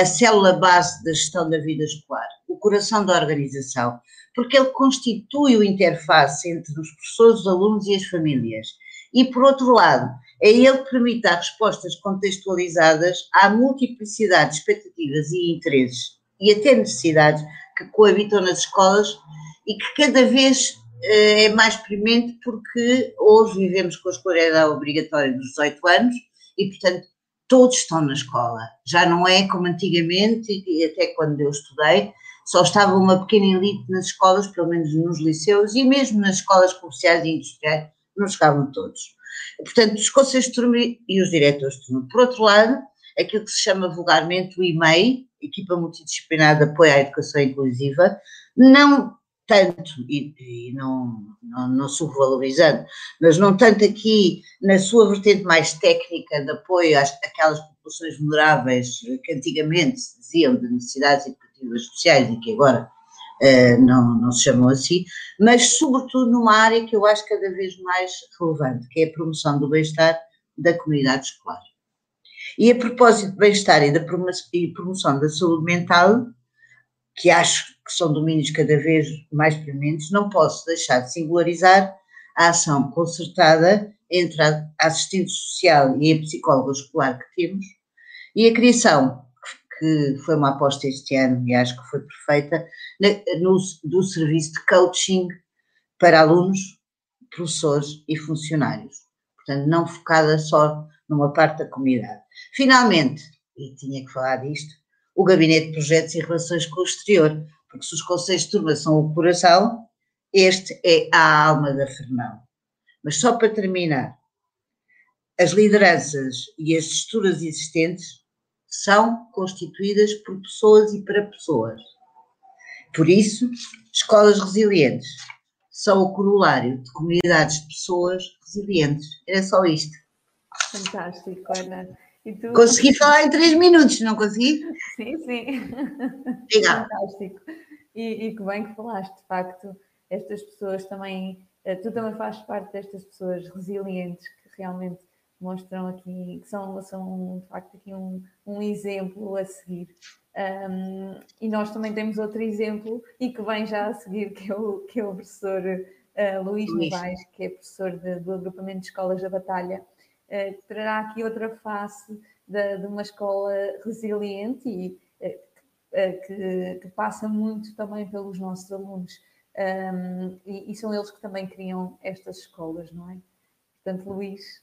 A célula base da gestão da vida escolar, o coração da organização, porque ele constitui o interface entre os professores, os alunos e as famílias. E, por outro lado, é ele que permite dar respostas contextualizadas à multiplicidade de expectativas e interesses e até necessidades que coabitam nas escolas e que cada vez eh, é mais premente porque hoje vivemos com a escolaridade obrigatória dos 18 anos e, portanto, todos estão na escola. Já não é como antigamente, e até quando eu estudei, só estava uma pequena elite nas escolas, pelo menos nos liceus, e mesmo nas escolas comerciais e industriais, não chegavam todos. Portanto, os conselhos de turma e os diretores de turma. Por outro lado, aquilo que se chama vulgarmente o IMEI, Equipa Multidisciplinar de Apoio à Educação Inclusiva, não tanto, e, e não, não, não subvalorizando, mas não tanto aqui na sua vertente mais técnica de apoio às, àquelas populações vulneráveis que antigamente se diziam de necessidades educativas especiais e que agora uh, não, não se chamam assim, mas sobretudo numa área que eu acho cada vez mais relevante, que é a promoção do bem-estar da comunidade escolar. E a propósito de bem-estar e da promoção da saúde mental, que acho que são domínios cada vez mais prementes, não posso deixar de singularizar a ação concertada entre a assistente social e a psicóloga escolar que temos e a criação que foi uma aposta este ano e acho que foi perfeita, no, do serviço de coaching para alunos, professores e funcionários. Portanto, não focada só numa parte da comunidade. Finalmente, e tinha que falar disto, o Gabinete de Projetos e Relações com o Exterior, porque se os conselhos de turma são o coração, este é a alma da Fernão. Mas só para terminar, as lideranças e as estruturas existentes são constituídas por pessoas e para pessoas. Por isso, escolas resilientes são o corolário de comunidades de pessoas resilientes. Era só isto.
Fantástico, Ana.
Tu... Consegui falar em três minutos, não consegui?
Sim, sim.
Obrigada.
Fantástico. E, e que bem que falaste, de facto, estas pessoas também, eh, tu também fazes parte destas pessoas resilientes que realmente mostram aqui, que são, são de facto aqui um, um exemplo a seguir. Um, e nós também temos outro exemplo, e que vem já a seguir, que é o, que é o professor uh, Luís Novaes, que é professor de, do agrupamento de escolas da Batalha, uh, que trará aqui outra face de, de uma escola resiliente e uh, que, que, passa muito também pelos nossos alunos. Um, e, e são eles que também criam estas escolas, não é? Portanto, Luís,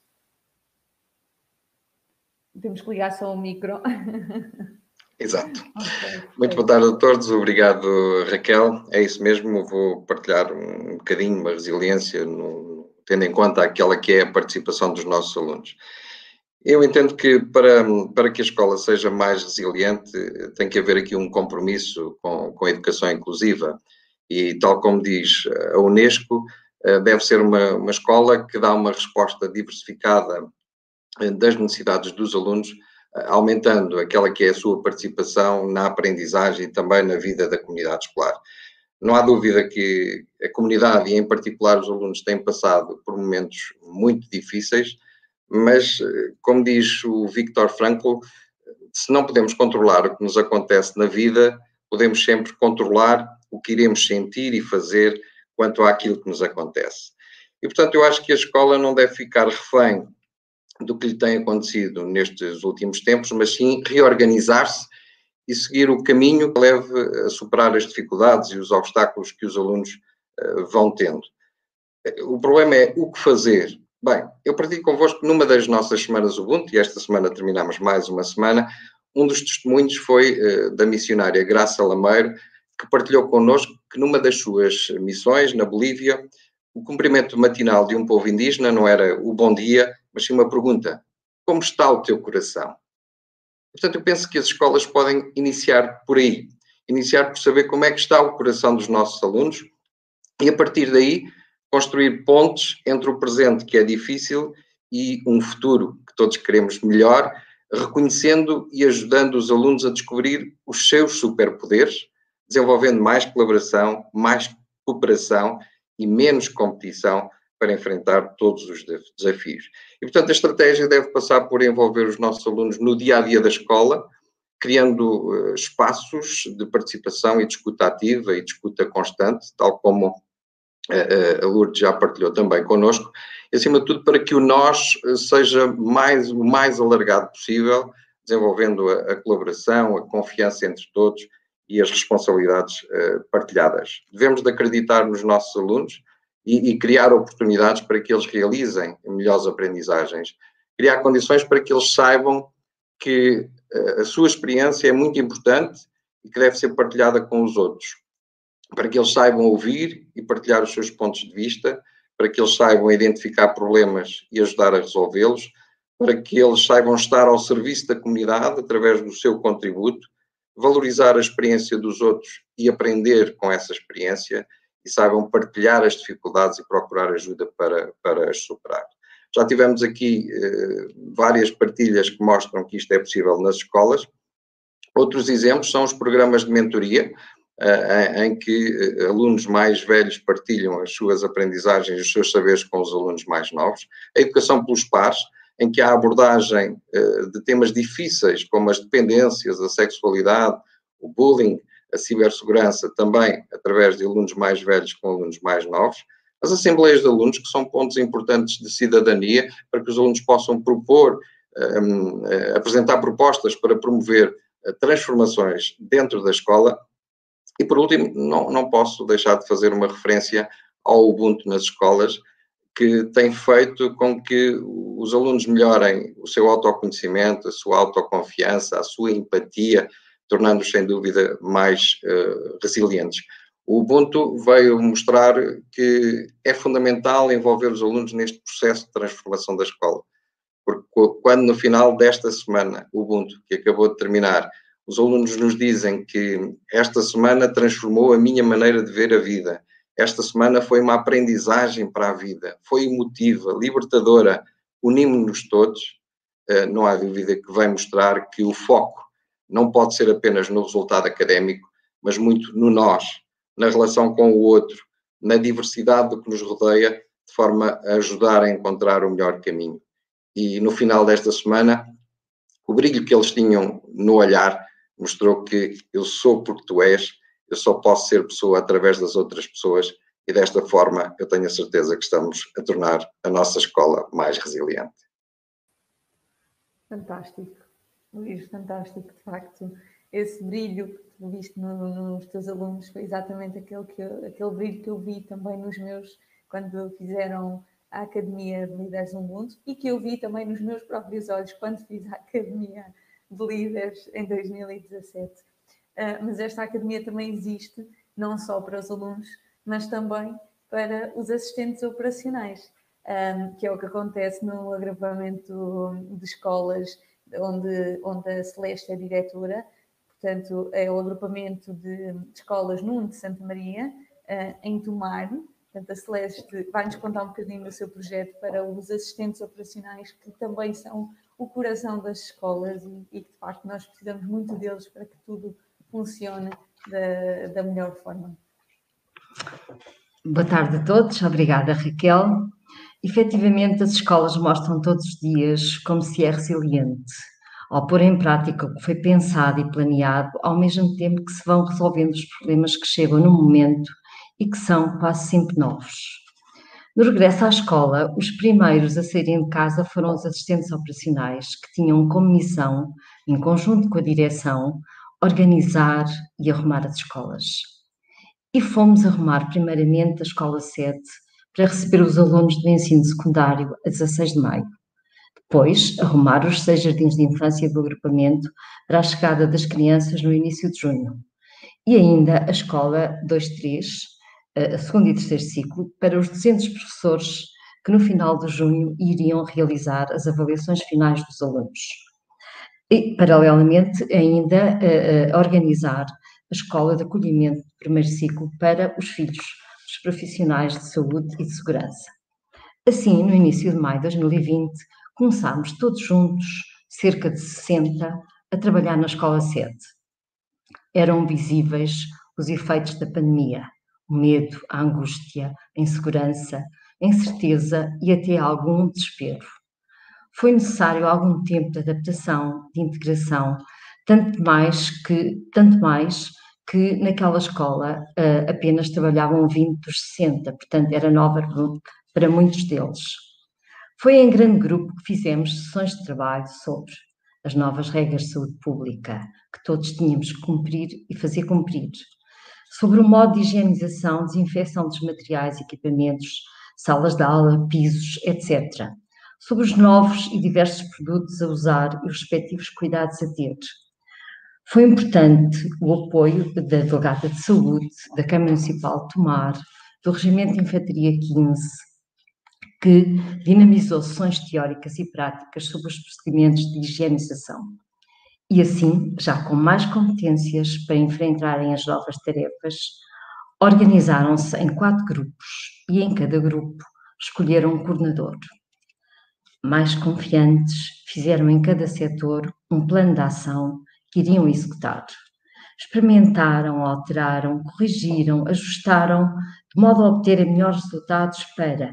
temos que ligar só o micro.
Exato. Okay. Muito boa tarde a todos, obrigado Raquel. É isso mesmo, vou partilhar um bocadinho uma resiliência, no, tendo em conta aquela que é a participação dos nossos alunos. Eu entendo que para, para que a escola seja mais resiliente, tem que haver aqui um compromisso com, com a educação inclusiva. E, tal como diz a Unesco, eh, deve ser uma, uma escola que dá uma resposta diversificada das necessidades dos alunos, eh, aumentando aquela que é a sua participação na aprendizagem e também na vida da comunidade escolar. Não há dúvida que a comunidade e, em particular, os alunos têm passado por momentos muito difíceis, mas, eh, como diz o Viktor Frankl, se não podemos controlar o que nos acontece na vida, podemos sempre controlar o que iremos sentir e fazer quanto àquilo que nos acontece. E, portanto, eu acho que a escola não deve ficar refém do que lhe tem acontecido nestes últimos tempos, mas sim reorganizar-se e seguir o caminho que leve a superar as dificuldades e os obstáculos que os alunos uh, vão tendo. O problema é o que fazer. Bem, eu partilho convosco numa das nossas semanas Ubuntu, e esta semana terminamos mais uma semana, um dos testemunhos foi uh, da missionária Graça Lameiro, que partilhou connosco que numa das suas missões, na Bolívia, o cumprimento matinal de um povo indígena não era o bom dia, mas sim uma pergunta: como está o teu coração? Portanto, eu penso que as escolas podem iniciar por aí, iniciar por saber como é que está o coração dos nossos alunos e, a partir daí, construir pontes entre o presente, que é difícil, e um futuro que todos queremos melhor, reconhecendo e ajudando os alunos a descobrir os seus superpoderes, desenvolvendo mais colaboração, mais cooperação e menos competição para enfrentar todos os desafios. E, portanto, a estratégia deve passar por envolver os nossos alunos no dia a dia da escola, criando uh, espaços de participação e de escuta ativa e de escuta constante, tal como uh, a Lourdes já partilhou também connosco, e, acima de tudo, para que o nós seja mais, o mais alargado possível, desenvolvendo a, a colaboração, a confiança entre todos e as responsabilidades uh, partilhadas. Devemos de acreditar nos nossos alunos e, e criar oportunidades para que eles realizem melhores aprendizagens. Criar condições para que eles saibam que uh, a sua experiência é muito importante e que deve ser partilhada com os outros. Para que eles saibam ouvir e partilhar os seus pontos de vista, para que eles saibam identificar problemas e ajudar a resolvê-los, para que eles saibam estar ao serviço da comunidade através do seu contributo, valorizar a experiência dos outros e aprender com essa experiência e saibam partilhar as dificuldades e procurar ajuda para, para as superar. Já tivemos aqui eh, várias partilhas que mostram que isto é possível nas escolas. Outros exemplos são os programas de mentoria, eh, em que eh, alunos mais velhos partilham as suas aprendizagens, os seus saberes com os alunos mais novos. A educação pelos pares, em que a abordagem eh, de temas difíceis, como as dependências, a sexualidade, o bullying, a cibersegurança, também através de alunos mais velhos com alunos mais novos. As assembleias de alunos, que são pontos importantes de cidadania, para que os alunos possam propor, um, eh, apresentar propostas para promover eh, transformações dentro da escola. E, por último, não, não posso deixar de fazer uma referência ao Ubuntu nas escolas, que tem feito com que os alunos melhorem o seu autoconhecimento, a sua autoconfiança, a sua empatia, tornando-os, sem dúvida, mais uh, resilientes. O Ubuntu veio mostrar que é fundamental envolver os alunos neste processo de transformação da escola. Porque quando no final desta semana, o Ubuntu, que acabou de terminar, os alunos nos dizem que esta semana transformou a minha maneira de ver a vida, esta semana foi uma aprendizagem para a vida, foi emotiva, libertadora, unimos-nos todos. Eh, não há dúvida que vai mostrar que o foco não pode ser apenas no resultado académico, mas muito no nós, na relação com o outro, na diversidade do que nos rodeia, de forma a ajudar a encontrar o melhor caminho. E no final desta semana, o brilho que eles tinham no olhar mostrou que eu sou porque tu és eu só posso ser pessoa através das outras pessoas e desta forma eu tenho a certeza que estamos a tornar a nossa escola mais resiliente.
Fantástico, Luís, fantástico, de facto. Esse brilho que tu viste no, nos teus alunos foi exatamente aquele, que eu, aquele brilho que eu vi também nos meus, quando fizeram a Academia de Líderes do Mundo e que eu vi também nos meus próprios olhos quando fiz a Academia de Líderes em 2017 uh, mas esta academia também existe não só para os alunos, mas também para os assistentes operacionais, ah, que é o que acontece no agrupamento de escolas onde, onde a Celeste é diretora, portanto, é o agrupamento de, escolas Nuno de Santa Maria, uh, em Tomar. Portanto, a Celeste vai-nos contar um bocadinho do seu projeto para os assistentes operacionais, que também são o coração das escolas e, e que, de facto, nós precisamos muito deles para que tudo funcione da, da melhor forma.
Boa tarde a todos, obrigada Raquel. Efetivamente, as escolas mostram todos os dias como se é resiliente, ao pôr em prática o que foi pensado e planeado, ao mesmo tempo que se vão resolvendo os problemas que chegam no momento e que são quase sempre novos. No regresso à escola, os primeiros a saírem de casa foram os assistentes operacionais, que tinham como missão, em conjunto com a direção, organizar e arrumar as escolas. E fomos arrumar primeiramente a escola 7 para receber os alunos do ensino secundário a 16 de maio. Depois, arrumar os seis jardins de infância do agrupamento para a chegada das crianças no início de junho. E ainda a escola 2-3, a segundo e terceiro ciclo, para os 200 professores que no final de junho iriam realizar as avaliações finais dos alunos e, paralelamente, ainda uh, organizar a escola de acolhimento de primeiro ciclo para os filhos dos profissionais de saúde e de segurança. Assim, no início de maio de 2020, começámos todos juntos, cerca de 60, a trabalhar na escola sede. Eram visíveis os efeitos da pandemia, o medo, a angústia, a insegurança, a incerteza e até algum desespero foi necessário algum tempo de adaptação, de integração, tanto mais que, tanto mais que naquela escola uh, apenas trabalhavam 20 dos 60, portanto era nova para muitos deles. Foi em grande grupo que fizemos sessões de trabalho sobre as novas regras de saúde pública, que todos tínhamos que cumprir e fazer cumprir, sobre o modo de higienização, desinfecção dos materiais, equipamentos, salas de aula, pisos, etc. Sobre os novos e diversos produtos a usar e os respectivos cuidados a ter. Foi importante o apoio da Delegada de Saúde, da Câmara Municipal de Tomar, do Regimento de Infantaria 15, que dinamizou sessões teóricas e práticas sobre os procedimentos de higienização. E assim, já com mais competências para enfrentarem as novas tarefas, organizaram-se em quatro grupos e em cada grupo escolheram um coordenador. Mais confiantes, fizeram em cada setor um plano de ação que iriam executar. Experimentaram, alteraram, corrigiram, ajustaram, de modo a obter melhores resultados para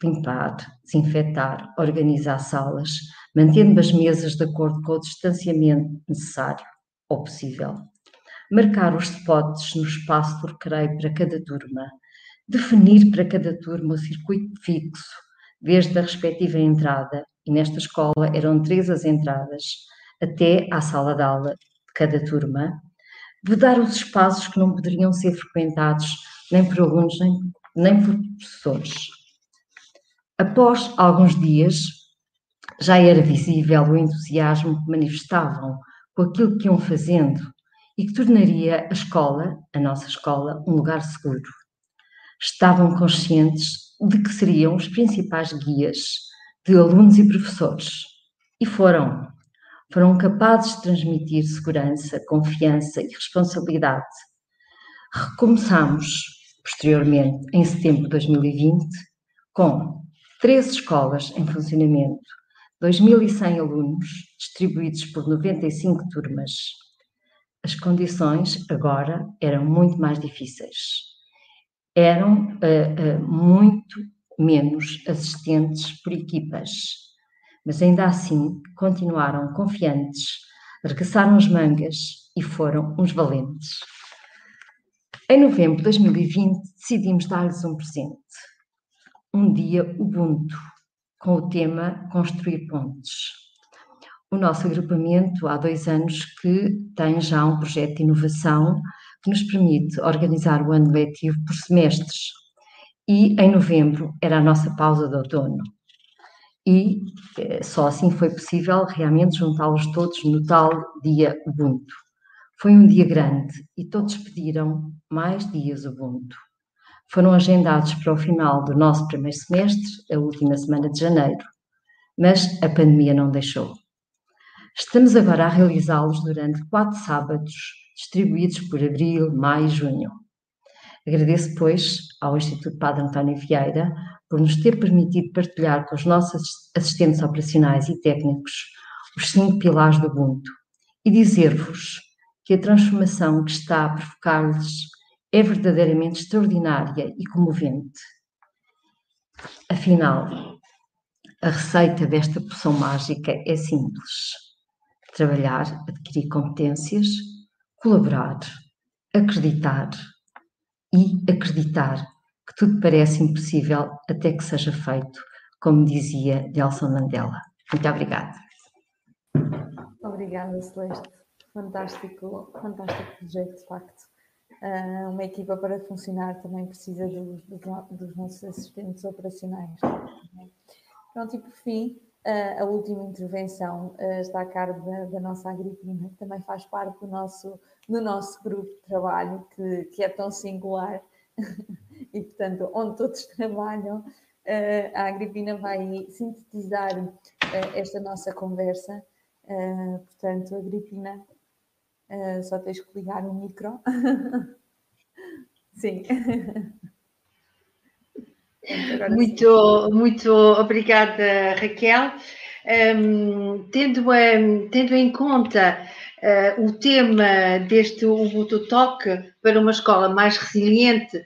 limpar, desinfetar, organizar salas, mantendo as mesas de acordo com o distanciamento necessário ou possível. Marcar os spots no espaço do recreio para cada turma. Definir para cada turma o circuito fixo, desde a respectiva entrada, e nesta escola eram três as entradas, até à sala de aula de cada turma. Vedar os espaços que não poderiam ser frequentados nem por alunos nem, nem por professores Após alguns dias, já era visível o entusiasmo que manifestavam com aquilo que iam fazendo e que tornaria a escola, a nossa escola, um lugar seguro. Estavam conscientes de que seriam os principais guias de alunos e professores. E foram. Foram capazes de transmitir segurança, confiança e responsabilidade. Recomeçamos, posteriormente, em setembro de 2020, com três escolas em funcionamento, 2.100 alunos, distribuídos por 95 turmas. As condições agora eram muito mais difíceis. Eram uh, uh, muito menos assistentes por equipas, mas ainda assim continuaram confiantes, arregaçaram as mangas e foram uns valentes. Em novembro de 2020, decidimos dar-lhes um presente um dia Ubuntu, com o tema Construir Pontes. O nosso agrupamento há dois anos que tem já um projeto de inovação que nos permite organizar o ano letivo por semestres. E em novembro era a nossa pausa de outono. E eh, só assim foi possível realmente juntá-los todos no tal dia Ubuntu. Foi um dia grande e todos pediram mais dias Ubuntu foram agendados para o final do nosso primeiro semestre, a última semana de janeiro, mas a pandemia não deixou. Estamos agora a realizá-los durante quatro sábados, distribuídos por abril, maio e junho. Agradeço, pois, ao Instituto Padre António Vieira por nos ter permitido partilhar com os nossos assistentes operacionais e técnicos os cinco pilares do Ubuntu e dizer-vos que a transformação que está a provocar-lhes é verdadeiramente extraordinária e comovente. Afinal, a receita desta poção mágica é simples: trabalhar, adquirir competências, colaborar, acreditar e acreditar que tudo parece impossível até que seja feito, como dizia Nelson Mandela. Muito obrigada.
Obrigada, Celeste. Fantástico, fantástico projeto, de facto. Uh, uma equipa para funcionar também precisa dos, dos nossos assistentes operacionais. Pronto, e por fim, a última intervenção uh, está a cargo da, da, nossa Agripina, que também faz parte do nosso, do nosso grupo de trabalho, que, que é tão singular e, portanto, onde todos trabalham. a Agripina vai sintetizar esta nossa conversa. portanto, Agripina, só tens que ligar o micro. Sim.
Muito, muito obrigada, Raquel. Um, tendo, tendo em conta uh, o tema deste Ubuntu Talk para uma escola mais resiliente,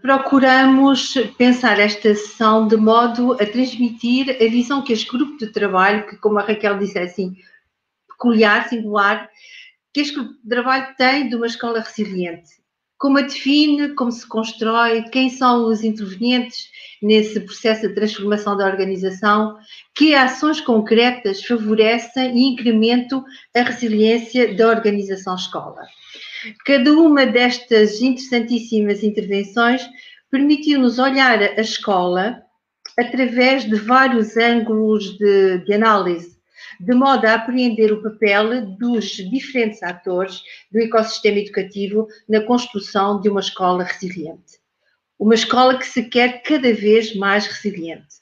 procuramos pensar esta sessão de modo a transmitir a visão que este grupo de trabalho, que como a Raquel disse é assim, peculiar, singular, que este grupo de trabalho tem de uma escola resiliente.
Como a define, como se constrói, quem são os intervenientes nesse processo de transformação da organização, que ações concretas favorecem e incrementam a resiliência da organização escola. Cada uma destas interessantíssimas intervenções permitiu-nos olhar a escola através de vários ângulos de, de análise, de modo a apreender o papel dos diferentes atores do ecossistema educativo na construção de uma escola resiliente. Uma escola que se quer cada vez mais resiliente.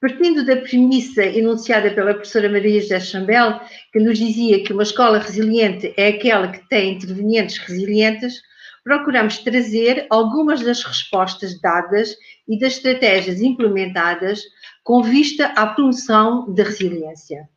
Partindo da premissa enunciada pela professora Maria José Chambel, que nos dizia que uma escola resiliente é aquela que tem intervenientes resilientes, procuramos trazer algumas das respostas dadas e das estratégias implementadas com vista à promoção da resiliência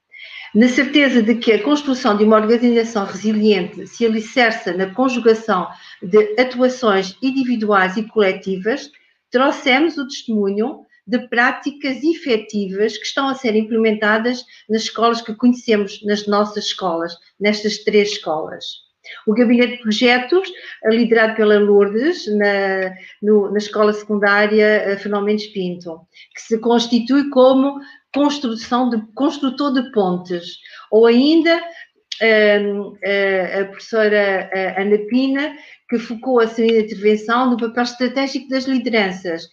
na certeza de que a construção de uma organização resiliente se alicerça na conjugação de atuações individuais e coletivas, trouxemos o testemunho de práticas efetivas que estão a ser implementadas nas escolas que conhecemos, nas nossas escolas, nestas três escolas. O Gabinete de Projetos, liderado pela Lourdes, na, no, na Escola Secundária eh, Fernão Mendes Pinto, que se constitui como construção de, construtor de pontes, ou ainda hum, a professora Ana Pina, que focou a sua intervenção no papel estratégico das lideranças,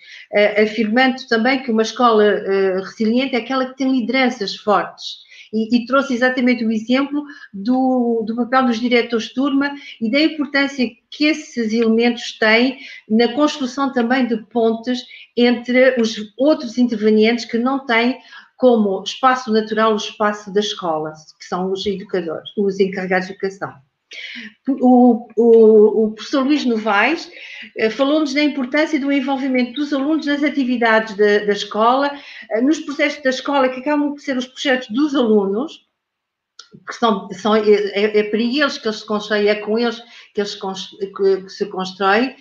afirmando também que uma escola eh, resiliente é aquela que tem lideranças fortes. E, e, trouxe exatamente o exemplo do, do papel dos diretores de turma e da importância que esses elementos têm na construção também de pontes entre os outros intervenientes que não têm como espaço natural o espaço da escola, que são os educadores, os encarregados de educação. O, o, o professor Luís Novaes eh, falou-nos da importância do envolvimento dos alunos nas atividades da, da escola, eh, nos processos da escola, que acabam por ser os projetos dos alunos, que são, são é, é, é, para eles que eles se constroem, é com eles que, eles que, se constrói,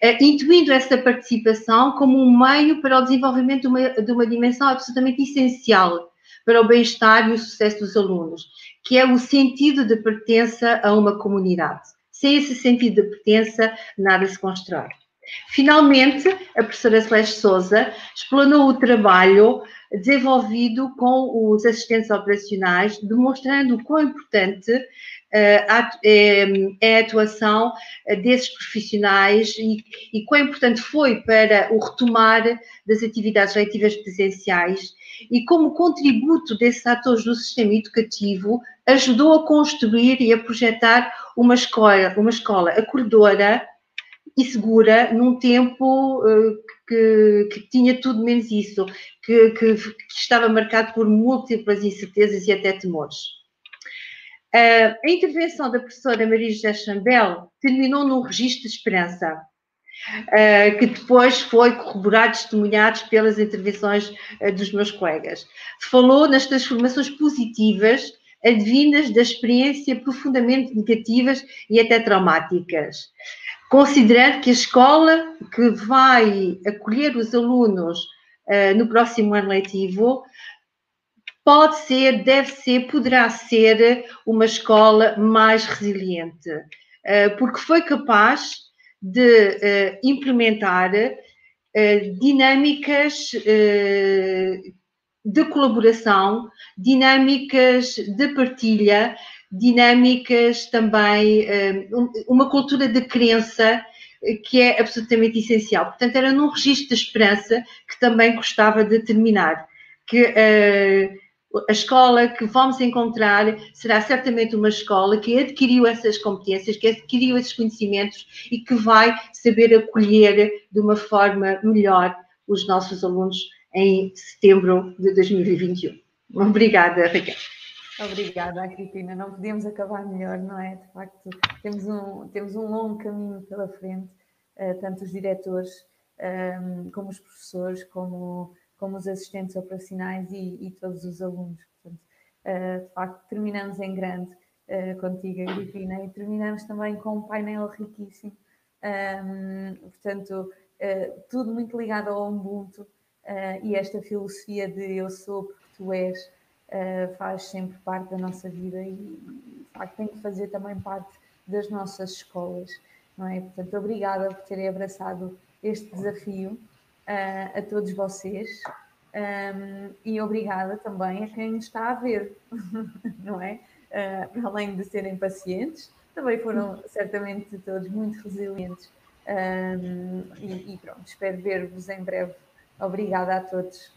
é, intuindo essa participação como um meio para o desenvolvimento de uma, de uma dimensão absolutamente essencial para o bem-estar e o sucesso dos alunos, que é o sentido de pertença a uma comunidade. Sem esse sentido de pertença, nada se constrói. Finalmente, a professora Celeste Souza explanou o trabalho desenvolvido com os assistentes operacionais, demonstrando o quão importante eh, é, é a atuação eh, desses profissionais e, e quão importante foi para o retomar das atividades letivas presenciais e como contributo desses atores do sistema educativo ajudou a construir e a projetar uma escola, uma escola acolhedora e segura num tempo uh, que, que, tinha tudo menos isso, que, que, que, estava marcado por múltiplas incertezas e até temores. Uh, a intervenção da professora Maria José Chambel terminou num registro de esperança, uh, que depois foi corroborado, testemunhado pelas intervenções dos meus colegas. Falou nas transformações positivas advindas da experiência profundamente negativas e até traumáticas considerando que a escola que vai acolher os alunos uh, no próximo ano letivo pode ser, deve ser, poderá ser uma escola mais resiliente, uh, porque foi capaz de uh, implementar dinâmicas de colaboração, dinâmicas de partilha, dinâmicas também, eh, uma cultura de crença que é absolutamente essencial. Portanto, era num registro de esperança que também gostava de terminar, que uh, a escola que vamos encontrar será certamente uma escola que adquiriu essas competências, que adquiriu esses conhecimentos e que vai saber acolher de uma forma melhor os nossos alunos em setembro de 2021. Obrigada, Raquel.
Obrigada, Cristina. Não podíamos acabar melhor, não é? De facto, temos um, temos um longo caminho pela frente, uh, tanto os diretores, ehm, como os professores, como, como os assistentes operacionais e, e todos os alunos. Portanto, uh, de facto, terminamos em grande uh, contigo, Cristina, e terminamos também com um painel riquíssimo. Ehm, portanto, tudo muito ligado ao Ubuntu e esta filosofia de eu sou porque tu és uh, faz sempre parte da nossa vida e, de facto, tem que fazer também parte das nossas escolas. não é? Portanto, obrigada por terem abraçado este desafio uh, a todos vocês um, e obrigada também a quem está a ver, não é? Uh, além de serem pacientes, também foram certamente todos muito resilientes um, e, e, pronto, espero ver-vos em breve. Obrigada a todos.